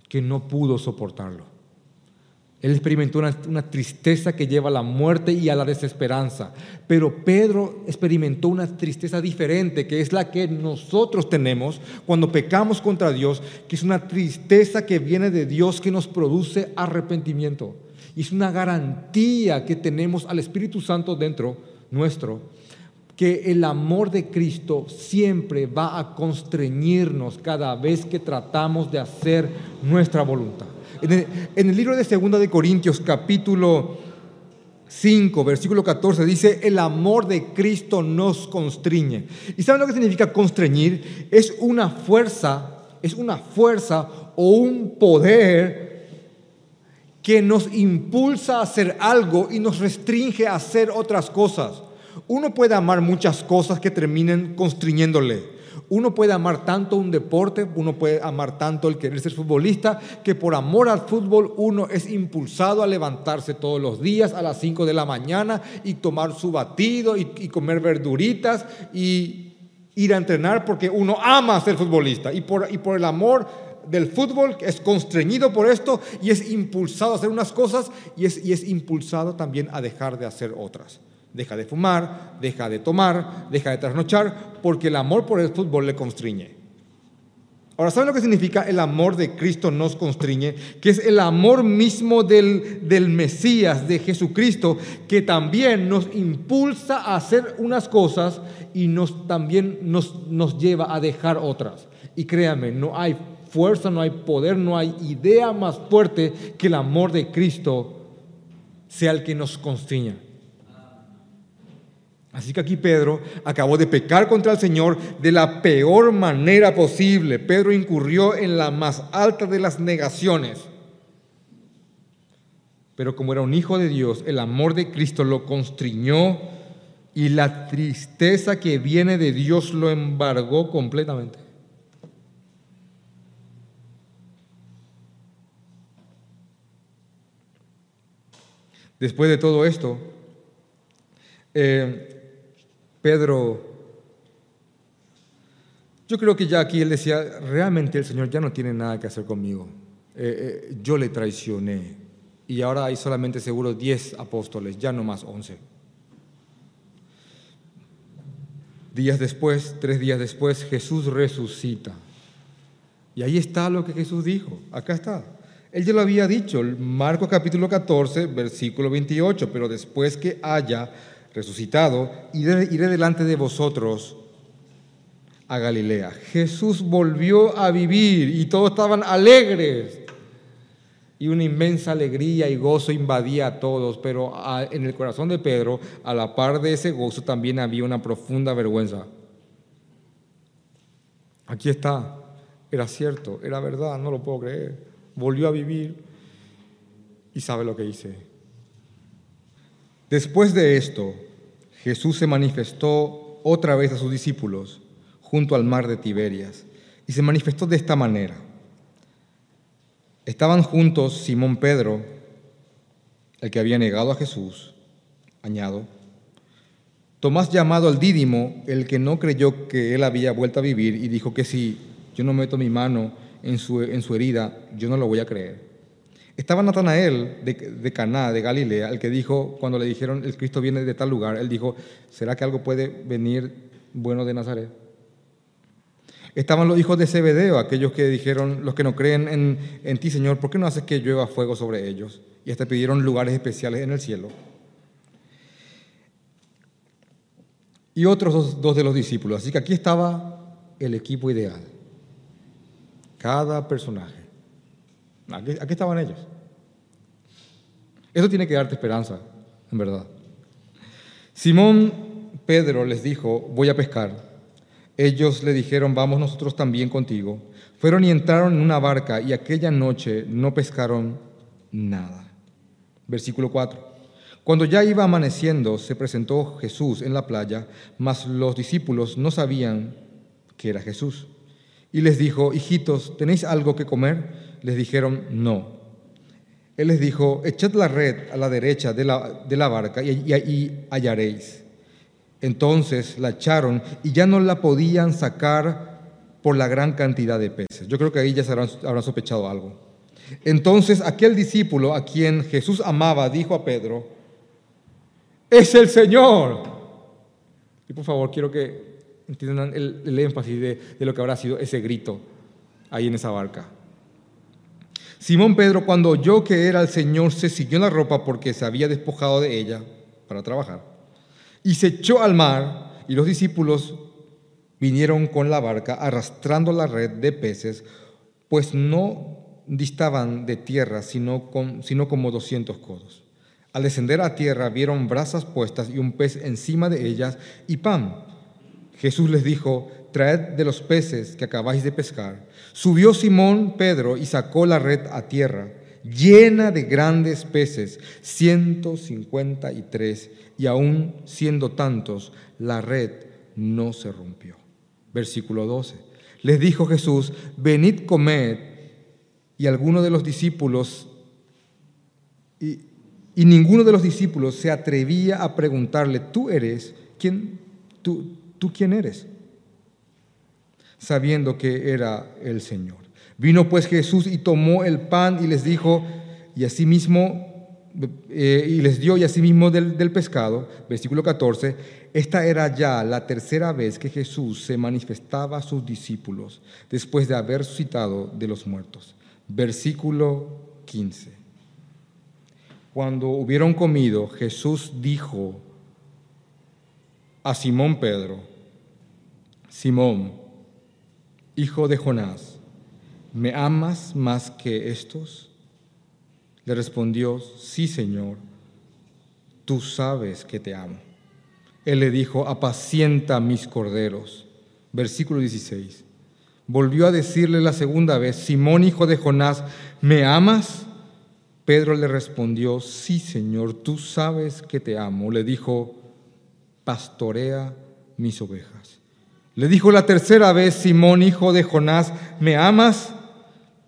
que no pudo soportarlo. Él experimentó una, tristeza que lleva a la muerte y a la desesperanza. Pero Pedro experimentó una tristeza diferente, que es la que nosotros tenemos cuando pecamos contra Dios, que es una tristeza que viene de Dios que nos produce arrepentimiento. Y es una garantía que tenemos al Espíritu Santo dentro nuestro, que el amor de Cristo siempre va a constreñirnos cada vez que tratamos de hacer nuestra voluntad. En el, libro de Segunda de Corintios, capítulo 5, versículo 14, dice, el amor de Cristo nos constriñe. ¿Y saben lo que significa constreñir? Es una fuerza, es una fuerza o un poder que nos impulsa a hacer algo y nos restringe a hacer otras cosas. Uno puede amar muchas cosas que terminen constriñéndole. Uno puede amar tanto un deporte, uno puede amar tanto el querer ser futbolista, que por amor al fútbol uno es impulsado a levantarse todos los días a las 5 de la mañana y tomar su batido y, comer verduritas y ir a entrenar porque uno ama ser futbolista. Y por, y por el amor del fútbol es constreñido por esto y es impulsado a hacer unas cosas y es, y es impulsado también a dejar de hacer otras. Deja de fumar, deja de tomar, deja de trasnochar, porque el amor por el fútbol le constriñe. Ahora, ¿saben lo que significa el amor de Cristo nos constriñe? Que es el amor mismo del, del Mesías, de Jesucristo, que también nos impulsa a hacer unas cosas y nos, también nos, nos lleva a dejar otras. Y créanme, no hay fuerza, no hay poder, no hay idea más fuerte que el amor de Cristo sea el que nos constriña. Así que aquí Pedro acabó de pecar contra el Señor de la peor manera posible. Pedro incurrió en la más alta de las negaciones. Pero como era un hijo de Dios, el amor de Cristo lo constriñó y la tristeza que viene de Dios lo embargó completamente. Después de todo esto, eh, Pedro, yo creo que ya aquí él decía, realmente el Señor ya no tiene nada que hacer conmigo. Eh, eh, yo le traicioné y ahora hay solamente seguro 10 apóstoles, ya no más 11. Días después, tres días después, Jesús resucita. Y ahí está lo que Jesús dijo, acá está. Él ya lo había dicho, Marcos capítulo 14, versículo 28, pero después que haya resucitado, iré, iré delante de vosotros a Galilea. Jesús volvió a vivir y todos estaban alegres. Y una inmensa alegría y gozo invadía a todos, pero en el corazón de Pedro, a la par de ese gozo, también había una profunda vergüenza. Aquí está, era cierto, era verdad, no lo puedo creer. Volvió a vivir y sabe lo que hice. Después de esto, Jesús se manifestó otra vez a sus discípulos junto al mar de Tiberias y se manifestó de esta manera. Estaban juntos Simón Pedro, el que había negado a Jesús, añado, Tomás llamado al Dídimo, el que no creyó que él había vuelto a vivir y dijo que si yo no meto mi mano en su, en su herida, yo no lo voy a creer. Estaba Natanael de, de, Caná, de Galilea, el que dijo, cuando le dijeron, el Cristo viene de tal lugar, él dijo, ¿será que algo puede venir bueno de Nazaret? Estaban los hijos de Zebedeo, aquellos que dijeron, los que no creen en, en ti, Señor, ¿por qué no haces que llueva fuego sobre ellos? Y hasta pidieron lugares especiales en el cielo. Y otros dos, dos de los discípulos. Así que aquí estaba el equipo ideal. Cada personaje. Aquí, estaban ellos. Eso tiene que darte esperanza, en verdad. Simón Pedro les dijo, voy a pescar. Ellos le dijeron, vamos nosotros también contigo. Fueron y entraron en una barca y aquella noche no pescaron nada. Versículo 4. Cuando ya iba amaneciendo, se presentó Jesús en la playa, mas los discípulos no sabían que era Jesús. Y les dijo, hijitos, ¿tenéis algo que comer? Les dijeron no. Él les dijo, echad la red a la derecha de la, de la barca y, ahí hallaréis. Entonces la echaron y ya no la podían sacar por la gran cantidad de peces. Yo creo que ahí ya se habrán, habrán sospechado algo. Entonces aquel discípulo a quien Jesús amaba dijo a Pedro, es el Señor. Y por favor, quiero que entiendan el, el énfasis de, de lo que habrá sido ese grito ahí en esa barca. Simón Pedro, cuando oyó que era el Señor, se siguió la ropa porque se había despojado de ella para trabajar. Y se echó al mar y los discípulos vinieron con la barca arrastrando la red de peces, pues no distaban de tierra, sino, sino como doscientos codos. Al descender a tierra vieron brasas puestas y un pez encima de ellas y pan. Jesús les dijo, traed de los peces que acabáis de pescar. Subió Simón Pedro y sacó la red a tierra, llena de grandes peces, ciento cincuenta y tres, y aún siendo tantos, la red no se rompió. Versículo 12. Les dijo Jesús, venid comed, y alguno de los discípulos, y, y ninguno de los discípulos se atrevía a preguntarle, ¿tú eres? ¿Quién? ¿Tú, ¿tú quién eres? Sabiendo que era el Señor. Vino pues Jesús y tomó el pan y les dijo, y asimismo, eh, y les dio y asimismo del, del pescado, versículo 14, esta era ya la tercera vez que Jesús se manifestaba a sus discípulos después de haber suscitado de los muertos. Versículo 15. Cuando hubieron comido, Jesús dijo a Simón Pedro, Simón, hijo de Jonás, ¿me amas más que estos? Le respondió, sí, Señor, tú sabes que te amo. Él le dijo, apacienta mis corderos. Versículo 16. Volvió a decirle la segunda vez, Simón, hijo de Jonás, ¿me amas? Pedro le respondió, sí Señor, tú sabes que te amo. Le dijo, pastorea mis ovejas. Le dijo la tercera vez, Simón, hijo de Jonás, ¿me amas?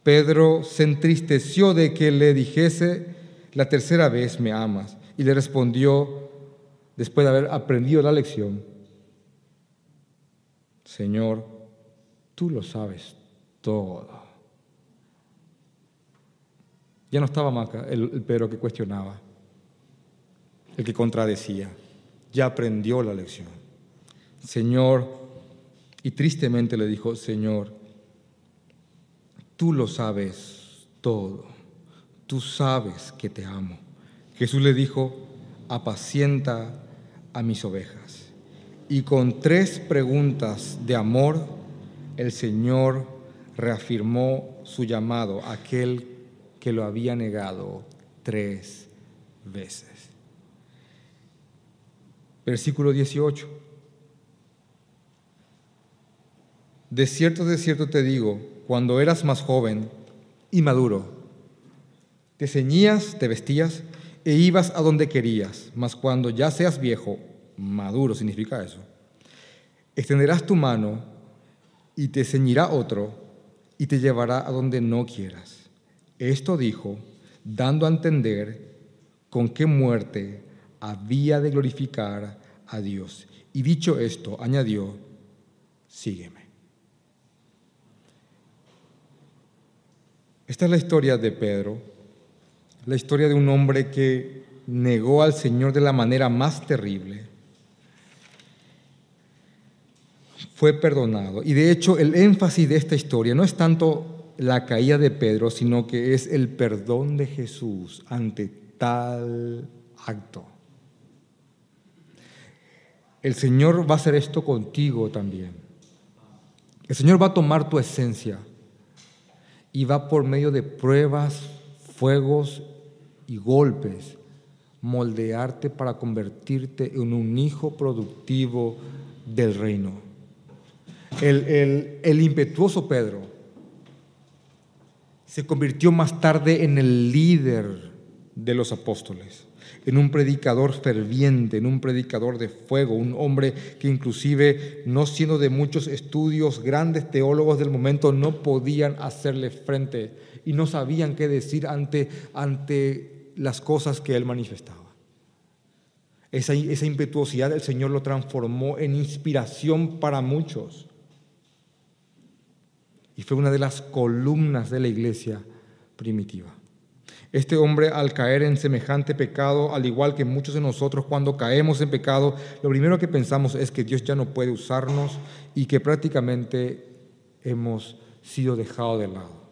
Pedro se entristeció de que le dijese la tercera vez, ¿me amas? Y le respondió, después de haber aprendido la lección, Señor, tú lo sabes todo. Ya no estaba Maca, el, el Pedro que cuestionaba, el que contradecía. Ya aprendió la lección. Señor, y tristemente le dijo, Señor, tú lo sabes todo. Tú sabes que te amo. Jesús le dijo, apacienta a mis ovejas. Y con tres preguntas de amor, el Señor reafirmó su llamado, aquel que lo había negado tres veces. Versículo 18. De cierto, de cierto te digo, cuando eras más joven y maduro, te ceñías, te vestías e ibas a donde querías, mas cuando ya seas viejo, maduro significa eso, extenderás tu mano y te ceñirá otro y te llevará a donde no quieras. Esto dijo, dando a entender con qué muerte había de glorificar a Dios. Y dicho esto, añadió, sígueme. Esta es la historia de Pedro, la historia de un hombre que negó al Señor de la manera más terrible. Fue perdonado. Y de hecho el énfasis de esta historia no es tanto la caída de Pedro, sino que es el perdón de Jesús ante tal acto. El Señor va a hacer esto contigo también. El Señor va a tomar tu esencia y va por medio de pruebas, fuegos y golpes moldearte para convertirte en un hijo productivo del reino. El, el, impetuoso Pedro se convirtió más tarde en el líder de los apóstoles, en un predicador ferviente, en un predicador de fuego, un hombre que inclusive, no siendo de muchos estudios, grandes teólogos del momento no podían hacerle frente y no sabían qué decir ante, ante las cosas que él manifestaba. Esa, esa impetuosidad el Señor lo transformó en inspiración para muchos y fue una de las columnas de la iglesia primitiva. Este hombre al caer en semejante pecado, al igual que muchos de nosotros cuando caemos en pecado, lo primero que pensamos es que Dios ya no puede usarnos y que prácticamente hemos sido dejados de lado.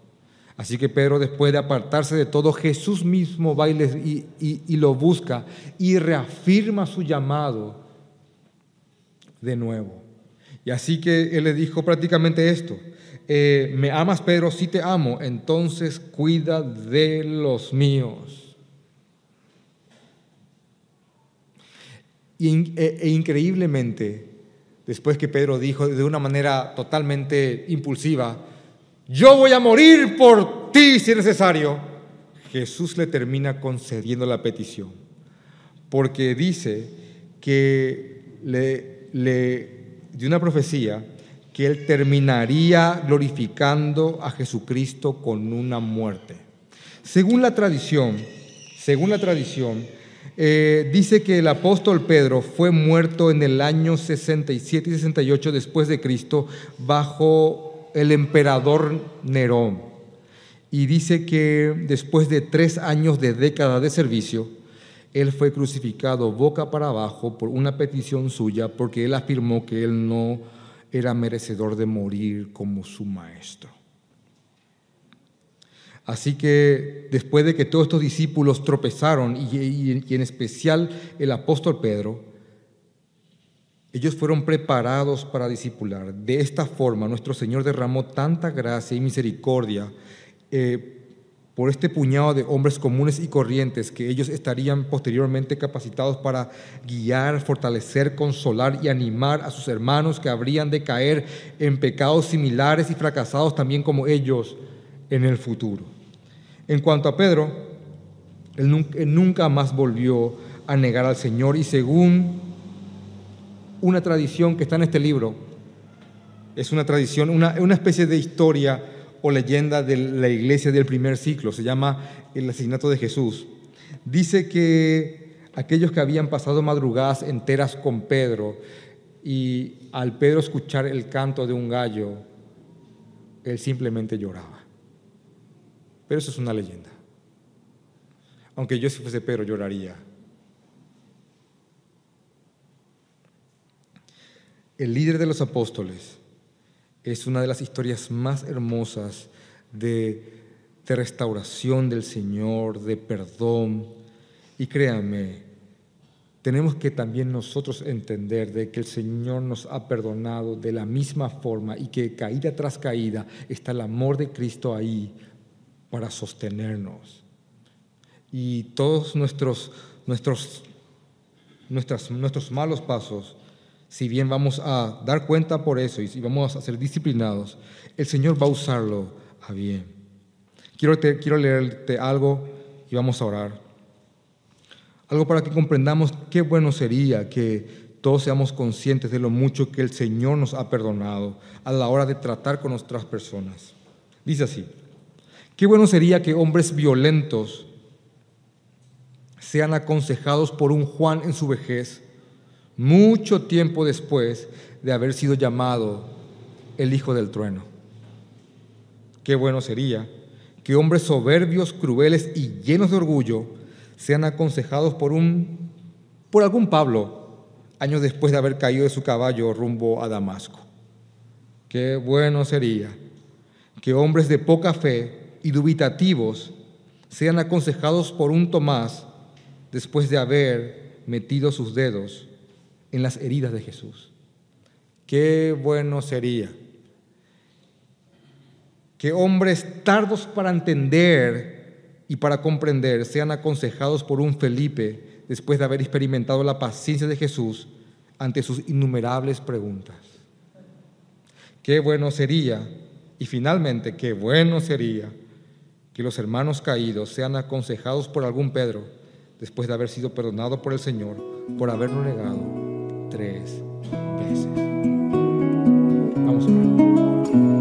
Así que Pedro, después de apartarse de todo, Jesús mismo va y, y lo busca y reafirma su llamado de nuevo. Y así que él le dijo prácticamente esto, eh, me amas Pedro, sí te amo, entonces cuida de los míos. E, e increíblemente, después que Pedro dijo de una manera totalmente impulsiva, yo voy a morir por ti si es necesario, Jesús le termina concediendo la petición, porque dice que le, le dio una profecía que él terminaría glorificando a Jesucristo con una muerte. Según la tradición, según la tradición, eh, dice que el apóstol Pedro fue muerto en el año 67 y 68 después de Cristo bajo el emperador Nerón. Y dice que después de tres años de década de servicio, él fue crucificado boca para abajo por una petición suya porque él afirmó que él no era merecedor de morir como su maestro. Así que después de que todos estos discípulos tropezaron, y, en especial el apóstol Pedro, ellos fueron preparados para discipular. De esta forma, nuestro Señor derramó tanta gracia y misericordia eh, por este puñado de hombres comunes y corrientes que ellos estarían posteriormente capacitados para guiar, fortalecer, consolar y animar a sus hermanos que habrían de caer en pecados similares y fracasados también como ellos en el futuro. En cuanto a Pedro, él nunca más volvió a negar al Señor y según una tradición que está en este libro, es una tradición, una, especie de historia o leyenda de la iglesia del primer ciclo, se llama el asesinato de Jesús. Dice que aquellos que habían pasado madrugadas enteras con Pedro y al Pedro escuchar el canto de un gallo, él simplemente lloraba. Pero eso es una leyenda. Aunque yo si fuese Pedro lloraría. El líder de los apóstoles es una de las historias más hermosas de, de restauración del Señor, de perdón. Y créanme, tenemos que también nosotros entender de que el Señor nos ha perdonado de la misma forma y que caída tras caída está el amor de Cristo ahí para sostenernos. Y todos nuestros, nuestros, nuestros malos pasos, si bien vamos a dar cuenta por eso y si vamos a ser disciplinados, el Señor va a usarlo a bien. Quiero, quiero leerte algo y vamos a orar. Algo para que comprendamos qué bueno sería que todos seamos conscientes de lo mucho que el Señor nos ha perdonado a la hora de tratar con nuestras personas. Dice así, Qué bueno sería que hombres violentos sean aconsejados por un Juan en su vejez, mucho tiempo después de haber sido llamado el Hijo del Trueno. Qué bueno sería que hombres soberbios, crueles y llenos de orgullo sean aconsejados por un por algún Pablo años después de haber caído de su caballo rumbo a Damasco. Qué bueno sería que hombres de poca fe y dubitativos sean aconsejados por un Tomás después de haber metido sus dedos en las heridas de Jesús. Qué bueno sería que hombres tardos para entender y para comprender sean aconsejados por un Felipe después de haber experimentado la paciencia de Jesús ante sus innumerables preguntas. Qué bueno sería, y finalmente, qué bueno sería que los hermanos caídos sean aconsejados por algún Pedro después de haber sido perdonado por el Señor por haberlo negado tres veces. Vamos a ver.